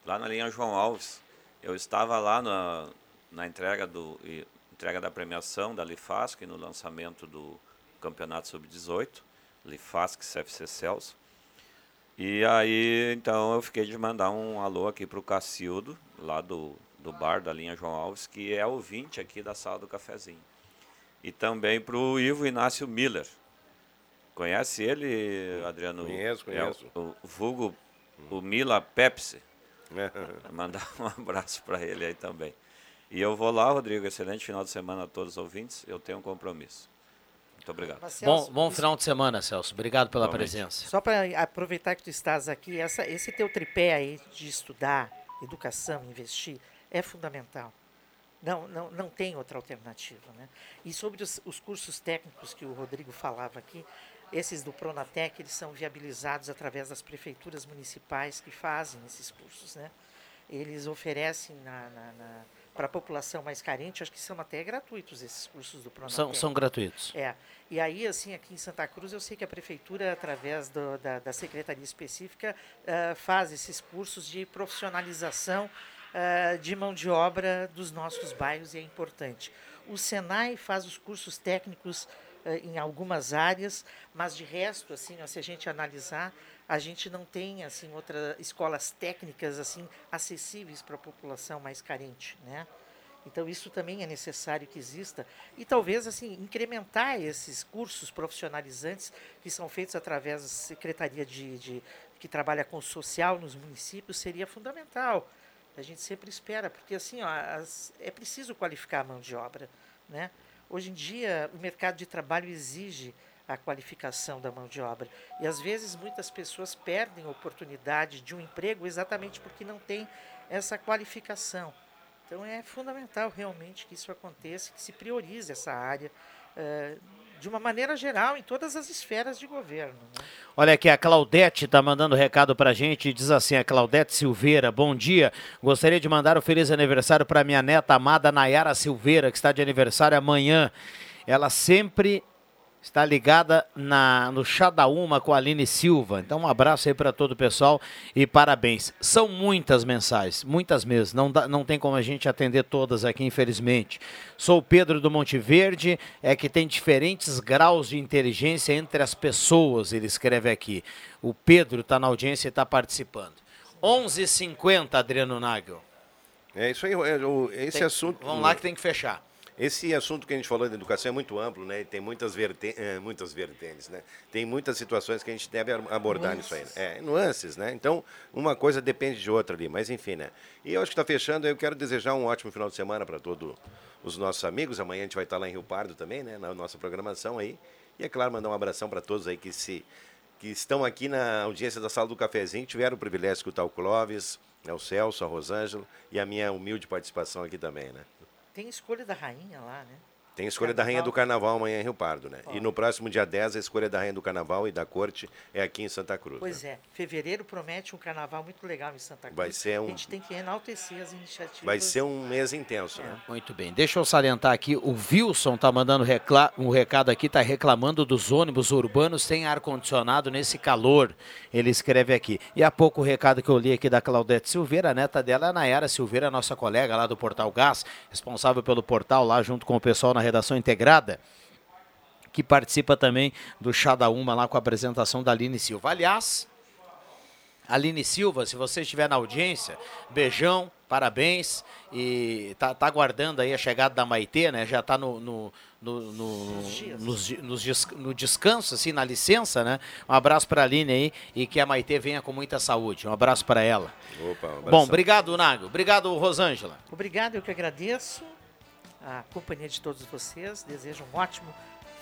lá na linha João Alves. Eu estava lá na, na entrega, do, entrega da premiação da Lifasc no lançamento do Campeonato Sub-18, Lifasc CFC Celso. E aí, então, eu fiquei de mandar um alô aqui para o Cacildo, lá do, do bar da linha João Alves, que é ouvinte aqui da sala do cafezinho. E também para o Ivo Inácio Miller. Conhece ele, Adriano? Conheço, conheço. É, o, o vulgo, o Mila Pepsi. Mandar um abraço para ele aí também. E eu vou lá, Rodrigo. Excelente final de semana a todos os ouvintes. Eu tenho um compromisso. Muito obrigado. Bom, bom final de semana, Celso. Obrigado pela Igualmente. presença. Só para aproveitar que tu estás aqui, essa, esse teu tripé aí de estudar, educação, investir, é fundamental. Não, não, não tem outra alternativa. Né? E sobre os, os cursos técnicos que o Rodrigo falava aqui, esses do Pronatec, eles são viabilizados através das prefeituras municipais que fazem esses cursos. Né? Eles oferecem na, na- na- para a população mais carente, acho que são até gratuitos esses cursos do Pronatec. São, são gratuitos. É. E aí, assim, aqui em Santa Cruz, eu sei que a prefeitura, através do- da, da secretaria específica, ah, faz esses cursos de profissionalização ah, de mão de obra dos nossos bairros e é importante. O Senai faz os cursos técnicos em algumas áreas, mas de resto, assim, ó, se a gente analisar, a gente não tem assim outras escolas técnicas assim acessíveis para a população mais carente, né? Então isso também é necessário que exista e talvez assim incrementar esses cursos profissionalizantes que são feitos através da secretaria de, de- que trabalha com social nos municípios seria fundamental. A gente sempre espera porque assim ó, as- é preciso qualificar a mão de obra, né? Hoje em dia o mercado de trabalho exige a qualificação da mão de obra e às vezes muitas pessoas perdem a oportunidade de um emprego exatamente porque não tem essa qualificação. Então é fundamental realmente que isso aconteça, que se priorize essa área eh, de uma maneira geral em todas as esferas de governo. né? Olha aqui, a Claudete está mandando recado pra gente. Diz assim: a Claudete Silveira, bom dia. Gostaria de mandar um feliz aniversário para minha neta amada Nayara Silveira, que está de aniversário amanhã. Ela sempre está ligada na, no Chá da Uma com a Aline Silva. Então, um abraço aí para todo o pessoal e parabéns. São muitas mensagens, muitas mesmo. Não, dá- não tem como a gente atender todas aqui, infelizmente. Sou o Pedro do Monte Verde, é que tem diferentes graus de inteligência entre as pessoas, ele escreve aqui. O Pedro está na audiência e está participando. 11h50, Adriano Nagel. É isso aí, é, o- esse Tem- assunto. Vamos lá que tem que fechar. Esse assunto que a gente falou de educação é muito amplo, né? Tem muitas, verte... eh, muitas vertentes, né? Tem muitas situações que a gente deve abordar nisso aí. né? É, nuances, né? Então, uma coisa depende de outra ali, mas enfim, né? E eu acho que está fechando, eu quero desejar um ótimo final de semana para todos os nossos amigos. Amanhã a gente vai estar lá em Rio Pardo também, né? Na nossa programação aí. E é claro, mandar um abração para todos aí que se que estão aqui na audiência da Sala do Cafezinho, tiveram o privilégio de escutar o Clóvis, né, o Celso, a Rosângela e a minha humilde participação aqui também, né? Tem escolha da rainha lá, né? Tem a escolha da Rainha do Carnaval amanhã em Rio Pardo, né? E no próximo dia 10, a escolha da Rainha do Carnaval e da Corte é aqui em Santa Cruz. Pois né? é, fevereiro promete um carnaval muito legal em Santa Cruz. Vai ser um- A gente tem que enaltecer as iniciativas. Vai ser um mês intenso, né? Muito bem, deixa eu salientar aqui, o Wilson tá mandando recla- um recado aqui, tá reclamando dos ônibus urbanos sem ar-condicionado nesse calor, ele escreve aqui. E há pouco o recado que eu li aqui da Claudete Silveira, a neta dela é a Nayara Silveira, nossa colega lá do Portal Gás, responsável pelo portal lá junto com o pessoal na redação integrada que participa também do Chá da Uma lá com a apresentação da Aline Silva. Aliás, Aline Silva, se você estiver na audiência, beijão, parabéns. E tá, tá aguardando aí a chegada da Maitê, né? Já tá no, no, no, no, nos nos no descanso, assim, na licença, né? Um abraço para a Aline aí e que a Maitê venha com muita saúde. Um abraço para ela. Opa, um Bom, obrigado, Nago. Obrigado, Rosângela. Obrigado, eu que agradeço a companhia de todos vocês. Desejo um ótimo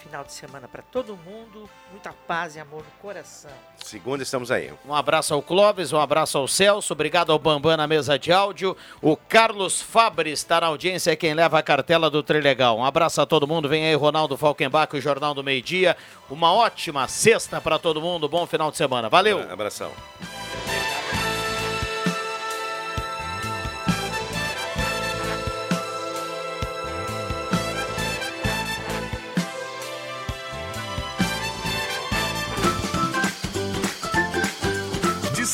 final de semana para todo mundo. Muita paz e amor no coração. Segunda estamos aí. Um abraço ao Clóvis, um abraço ao Celso, obrigado ao Bambam na mesa de áudio. O Carlos Fabre está na audiência, é quem leva a cartela do Trilegal. Um abraço a todo mundo, vem aí Ronaldo Falkenbach, o Jornal do Meio Dia. Uma ótima sexta para todo mundo, bom final de semana. Valeu! Abração.